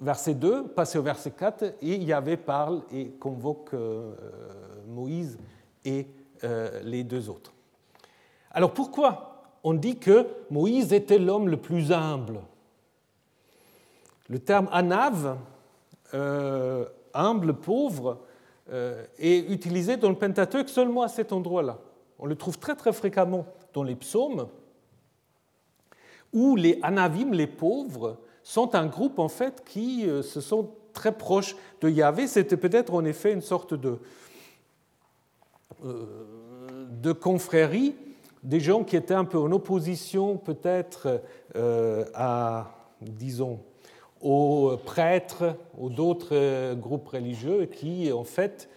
verset 2, passé au verset 4, et Yahvé parle et convoque euh, Moïse et euh, les deux autres. Alors pourquoi on dit que Moïse était l'homme le plus humble Le terme anav, euh, humble, pauvre, est utilisé dans le Pentateuque seulement à cet endroit-là. On le trouve très très fréquemment dans les psaumes, où les Anavim, les pauvres, sont un groupe en fait qui euh, se sont très proches de Yahvé. C'était peut-être en effet une sorte euh, de confrérie, des gens qui étaient un peu en opposition peut-être euh, à, disons, aux prêtres ou d'autres groupes religieux qui en fait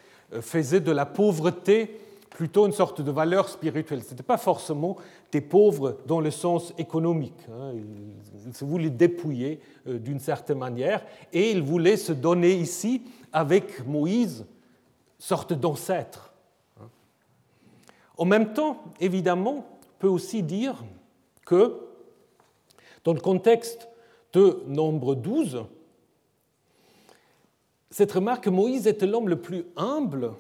faisaient de la pauvreté plutôt une sorte de valeur spirituelle. Ce n'était pas forcément des pauvres dans le sens économique. Hein. Ils se voulaient dépouiller euh, d'une certaine manière et ils voulaient se donner ici avec Moïse, sorte d'ancêtre. En même temps, évidemment, on peut aussi dire que dans le contexte de Nombre 12, cette remarque Moïse était l'homme le plus humble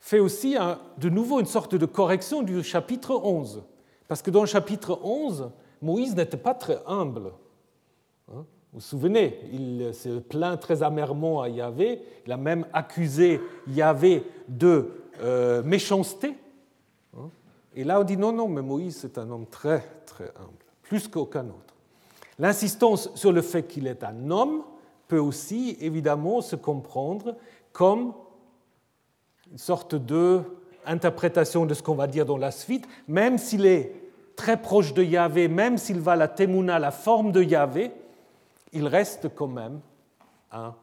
fait aussi de nouveau une sorte de correction du chapitre 11. Parce que dans le chapitre 11, Moïse n'était pas très humble. Hein? vous vous souvenez, il se plaint très amèrement à Yahvé, il a même accusé Yahvé de euh, méchanceté. Hein. et là, on dit non, non, mais Moïse est un homme très, très humble, plus qu'aucun autre. L'insistance sur le fait qu'il est un homme peut aussi évidemment se comprendre comme une sorte de interprétation de ce qu'on va dire dans la suite, même s'il est très proche de Yahvé, même s'il va la Temuna, la forme de Yahvé, il reste quand même un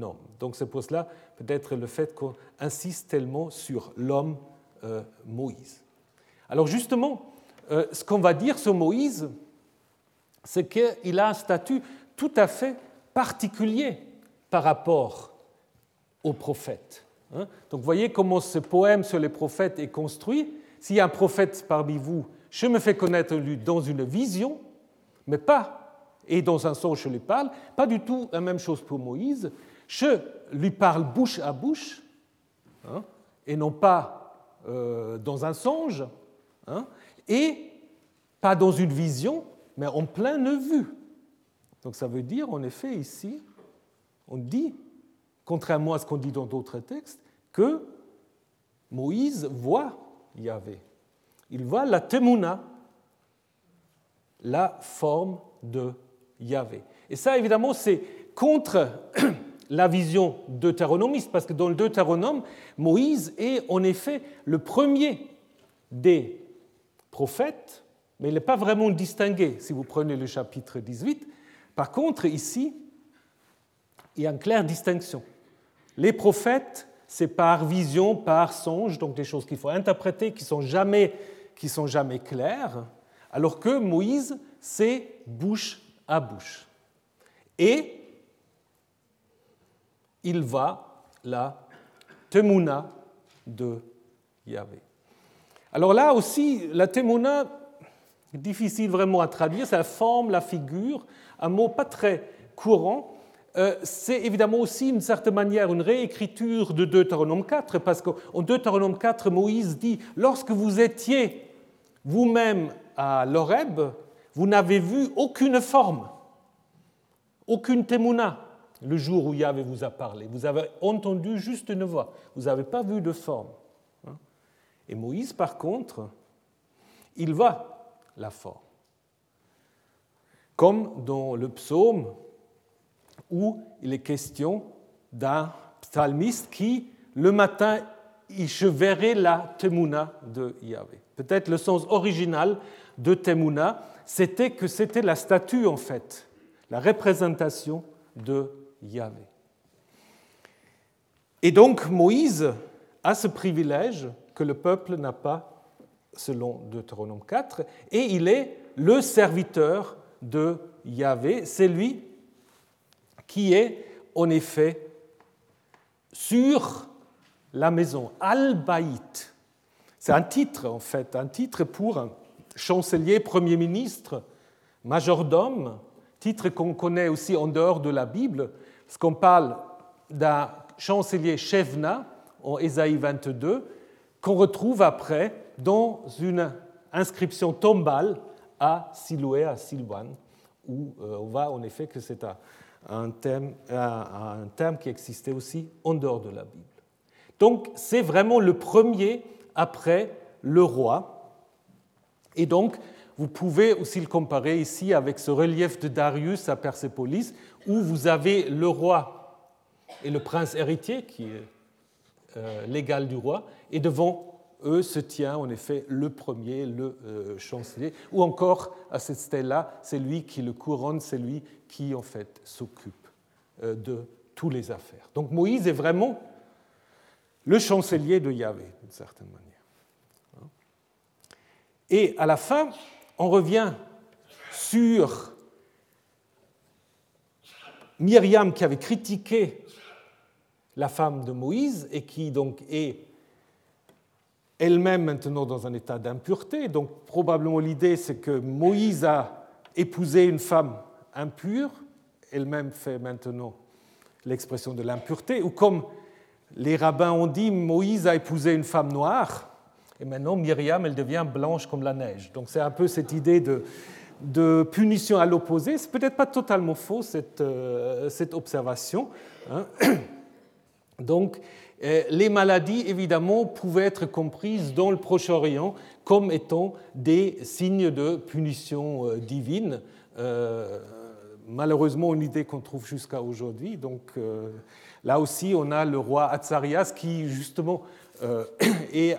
homme. Donc c'est pour cela peut-être le fait qu'on insiste tellement sur l'homme euh, Moïse. Alors justement, euh, ce qu'on va dire sur Moïse, c'est qu'il a un statut tout à fait particulier par rapport aux prophètes. Hein. Donc voyez comment ce poème sur les prophètes est construit. S'il y a un prophète parmi vous, je me fais connaître lui dans une vision, mais pas, et dans un songe je lui parle, pas du tout la même chose pour Moïse. Je lui parle bouche à bouche, hein, et non pas euh, dans un songe, hein, et pas dans une vision, mais en pleine vue. Donc ça veut dire, en effet, ici, on dit contrairement à ce qu'on dit dans d'autres textes, que Moïse voit Yahvé. Il voit la temuna, la forme de Yahvé. Et ça, évidemment, c'est contre la vision deutéronomiste, parce que dans le Deutéronome, Moïse est en effet le premier des prophètes, mais il n'est pas vraiment distingué si vous prenez le chapitre 18. Par contre, ici, il y a une claire distinction. Les prophètes, c'est par vision, par songe, donc des choses qu'il faut interpréter, qui sont jamais, qui sont jamais claires, alors que Moïse, c'est bouche à bouche. Et il va la temuna de Yahvé. Alors là aussi, la temuna, difficile vraiment à traduire, c'est la forme, la figure, un mot pas très courant. Euh, c'est évidemment aussi, d'une certaine manière, une réécriture de Deutéronome 4, parce qu'en Deutéronome 4, Moïse dit Lorsque vous étiez vous-même à l'Oreb, vous n'avez vu aucune forme, aucune témouna le jour où Yahvé vous a parlé. Vous avez entendu juste une voix, vous n'avez pas vu de forme. Hein. Et Moïse, par contre, il voit la forme. Comme dans le psaume où il est question d'un psalmiste qui, le matin, je verrai la Temuna de Yahvé. Peut-être le sens original de Temuna, c'était que c'était la statue, en fait, la représentation de Yahvé. Et donc Moïse a ce privilège que le peuple n'a pas selon Deutéronome 4, et il est le serviteur de Yahvé. C'est lui qui est en effet sur la maison, Al-Baït. C'est un titre en fait, un titre pour un chancelier, premier ministre, majordome, titre qu'on connaît aussi en dehors de la Bible, parce qu'on parle d'un chancelier Shevna en Ésaïe 22, qu'on retrouve après dans une inscription tombale à Siloué, à Silwan, où euh, on voit en effet que c'est un, thème, un terme qui existait aussi en dehors de la Bible. Donc c'est vraiment le premier après le roi. Et donc vous pouvez aussi le comparer ici avec ce relief de Darius à Persépolis, où vous avez le roi et le prince héritier, qui est euh, l'égal du roi, et devant eux se tient en effet le premier, le euh, chancelier, ou encore à cette stèle-là, c'est lui qui le couronne, c'est lui qui en fait s'occupe euh, de toutes les affaires. Donc Moïse est vraiment le chancelier de Yahvé, d'une certaine manière. Et à la fin, on revient sur Myriam qui avait critiqué la femme de Moïse et qui donc est elle-même maintenant dans un état d'impureté. Donc probablement l'idée c'est que Moïse a épousé une femme impure, elle-même fait maintenant l'expression de l'impureté, ou comme les rabbins ont dit, Moïse a épousé une femme noire, et maintenant Myriam, elle devient blanche comme la neige. Donc c'est un peu cette idée de, punition à l'opposé. C'est peut-être pas totalement faux cette, euh, cette observation. Hein. Donc euh, les maladies, évidemment, pouvaient être comprises dans le Proche-Orient comme étant des signes de punition euh, divine. malheureusement, une idée qu'on trouve jusqu'à aujourd'hui. Donc là aussi, on a le roi Atzarias qui, justement, est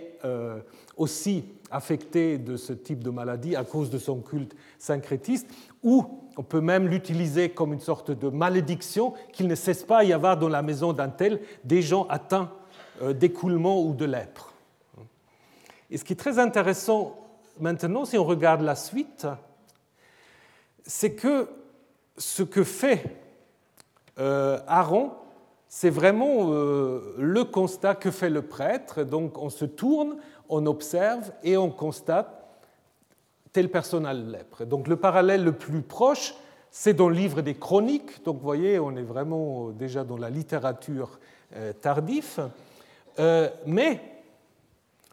aussi affecté de ce type de maladie à cause de son culte syncrétiste, ou on peut même l'utiliser comme une sorte de malédiction qu'il ne cesse pas y avoir dans la maison d'un tel des gens atteints euh, d'écoulement ou de lèpre. Et ce qui est très intéressant maintenant, si on regarde la suite, c'est que ce que fait euh, Aaron, c'est vraiment euh, le constat que fait le prêtre. Donc on se tourne, on observe et on constate telle personne a le lèpre. Donc le parallèle le plus proche, c'est dans le livre des chroniques. Donc vous voyez, on est vraiment déjà dans la littérature euh, tardive. Euh, mais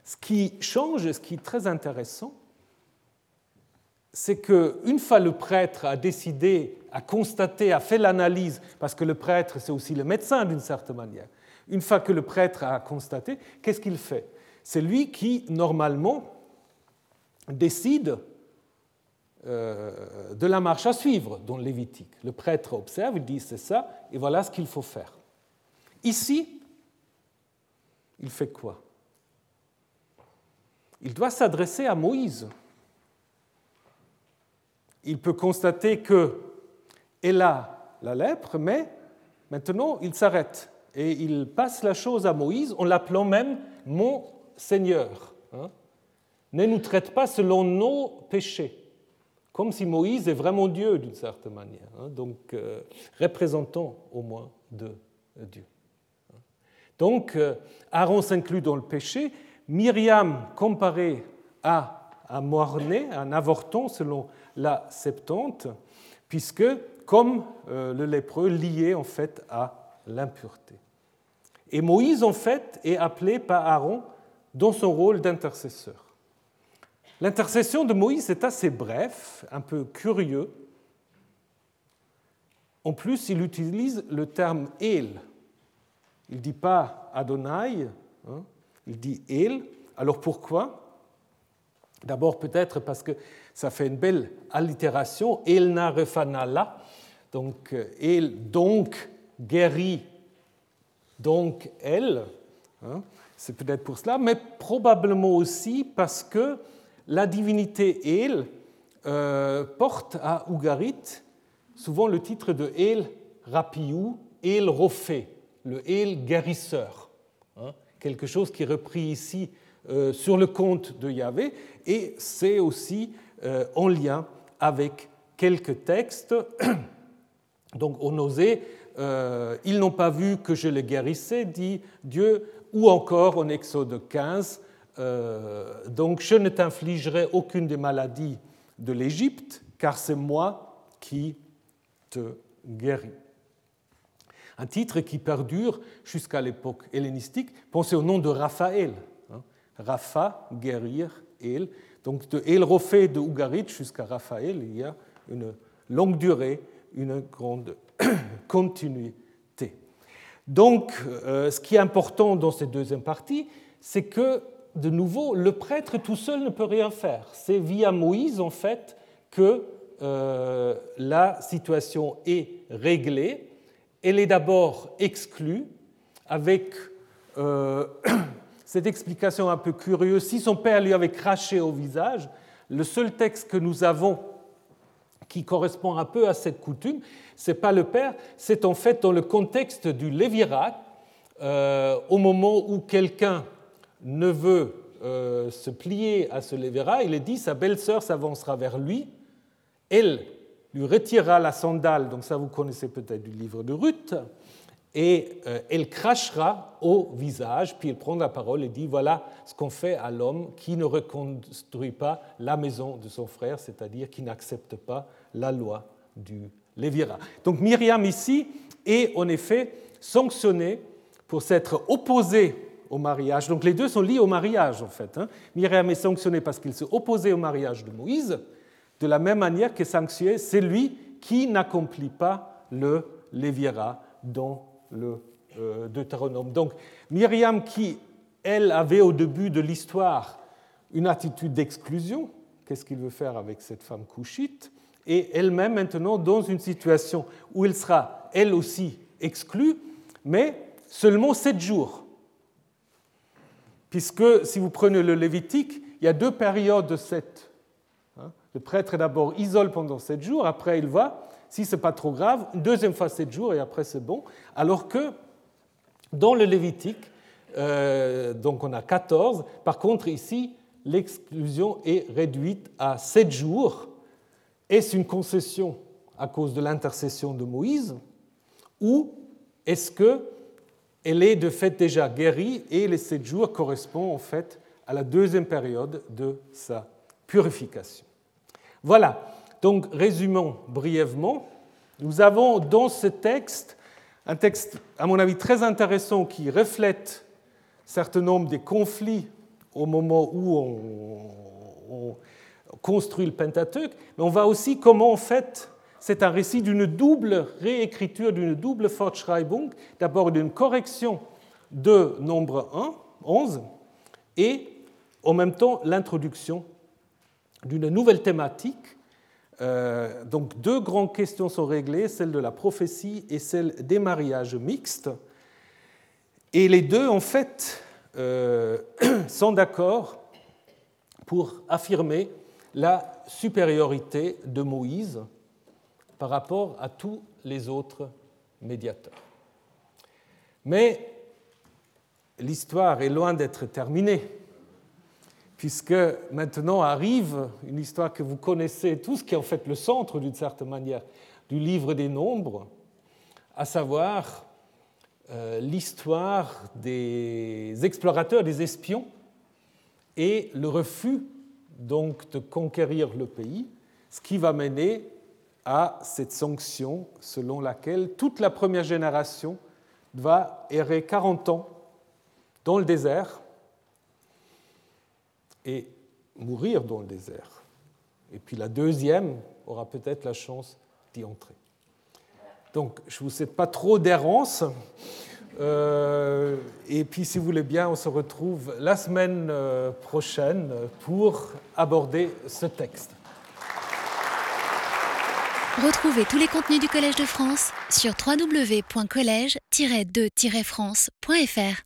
ce qui change, ce qui est très intéressant, c'est qu'une fois le prêtre a décidé, a constaté, a fait l'analyse, parce que le prêtre, c'est aussi le médecin d'une certaine manière, une fois que le prêtre a constaté, qu'est-ce qu'il fait? C'est lui qui, normalement, décide euh, de la marche à suivre dans le Lévitique. Le prêtre observe, il dit c'est ça, et voilà ce qu'il faut faire. Ici, il fait quoi? Il doit s'adresser à Moïse. Il peut constater qu'elle a la lèpre, mais maintenant il s'arrête et il passe la chose à Moïse en l'appelant même mon Seigneur. Hein. ne nous traite pas selon nos péchés comme si Moïse est vraiment Dieu d'une certaine manière, hein. donc euh, représentant au moins de Dieu. Donc euh, Aaron s'inclut dans le péché, Myriam comparée à un mort-né, un avorton selon la Septante, puisque, comme euh, le lépreux, lié en fait à l'impureté. Et Moïse, en fait, est appelé par Aaron dans son rôle d'intercesseur. L'intercession de Moïse est assez bref, un peu curieux. En plus, il utilise le terme El. Il ne dit pas Adonai, hein, il dit El. Alors pourquoi? D'abord peut-être parce que ça fait une belle allitération, El na refanala, donc El donc guérit, donc elle. Hein, c'est peut-être pour cela, mais probablement aussi parce que la divinité El euh, porte à Ougarit souvent le titre de El Rapiou, El Rophé, le El guérisseur, hein, quelque chose qui est repris ici euh, sur le compte de Yahvé, et c'est aussi euh, en lien avec quelques textes. Donc on osait, ils n'ont pas vu que je les guérissais, dit Dieu, ou encore en Exode 15, euh, donc je ne t'infligerai aucune des maladies de l'Égypte, car c'est moi qui te guéris. Un titre qui perdure jusqu'à l'époque hellénistique. Pensez au nom de Raphaël. Hein. Rapha, guérir, El. Donc de El de Ougarit jusqu'à Raphaël, il y a une longue durée, une grande continuité. Donc, euh, ce qui est important dans cette deuxième partie, c'est que de nouveau, le prêtre tout seul ne peut rien faire. C'est via Moïse, en fait, que euh, la situation est réglée. Elle est d'abord exclue avec euh, cette explication un peu curieuse. Si son père lui avait craché au visage, le seul texte que nous avons qui correspond un peu à cette coutume, ce n'est pas le père, c'est en fait dans le contexte du Lévirat, euh, au moment où quelqu'un ne veut euh, se plier à ce Lévéra, il est dit sa belle-sœur s'avancera vers lui, elle lui retirera la sandale, donc ça vous connaissez peut-être du livre de Ruth, et euh, elle crachera au visage, puis elle prend la parole et dit voilà ce qu'on fait à l'homme qui ne reconstruit pas la maison de son frère, c'est-à-dire qui n'accepte pas la loi du Lévira. Donc Myriam ici est en effet sanctionnée pour s'être opposée au mariage. Donc les deux sont liés au mariage en fait. Hein. Myriam est sanctionné parce qu'il s'est opposé au mariage de Moïse, de la même manière que sanctionné c'est lui qui n'accomplit pas le Lévira dans le euh, Deutéronome. Donc Myriam qui, elle, avait au début de l'histoire une attitude d'exclusion, qu'est-ce qu'il veut faire avec cette femme couchite, et elle-même maintenant dans une situation où elle sera elle aussi exclue, mais seulement sept jours puisque si vous prenez le Lévitique, il y a deux périodes de sept. Hein. Le prêtre d'abord isole pendant sept jours, après il va, si ce n'est pas trop grave, une deuxième fois sept jours et après c'est bon. Alors que dans le Lévitique, euh, donc on a 14, par contre ici, l'exclusion est réduite à sept jours. Est-ce une concession à cause de l'intercession de Moïse ou est-ce que elle est de fait déjà guérie et les sept jours correspondent en fait à la deuxième période de sa purification? Voilà, donc résumons brièvement. Nous avons dans ce texte un texte, à mon avis, très intéressant qui reflète un certain nombre des conflits au moment où on, construit le Pentateuque, mais on voit aussi comment, en fait, c'est un récit d'une double réécriture, d'une double Fortschreibung, d'abord d'une correction de nombre 1, 11, et en même temps l'introduction d'une nouvelle thématique. Euh, donc deux grandes questions sont réglées, celle de la prophétie et celle des mariages mixtes. Et les deux, en fait, euh, sont d'accord pour affirmer la supériorité de Moïse par rapport à tous les autres médiateurs. Mais l'histoire est loin d'être terminée, puisque maintenant arrive une histoire que vous connaissez tous, qui est en fait le centre, d'une certaine manière, du livre des nombres, à savoir euh, l'histoire des explorateurs, des espions, et le refus donc de conquérir le pays, ce qui va mener à cette sanction selon laquelle toute la première génération va errer 40 ans dans le désert et mourir dans le désert. Et puis la deuxième aura peut-être la chance d'y entrer. Donc je ne vous souhaite pas trop d'errance. Euh, et puis si vous voulez bien, on se retrouve la semaine euh, prochaine pour aborder ce texte. Retrouvez tous les contenus du Collège de France sur www.colège-2-france.fr.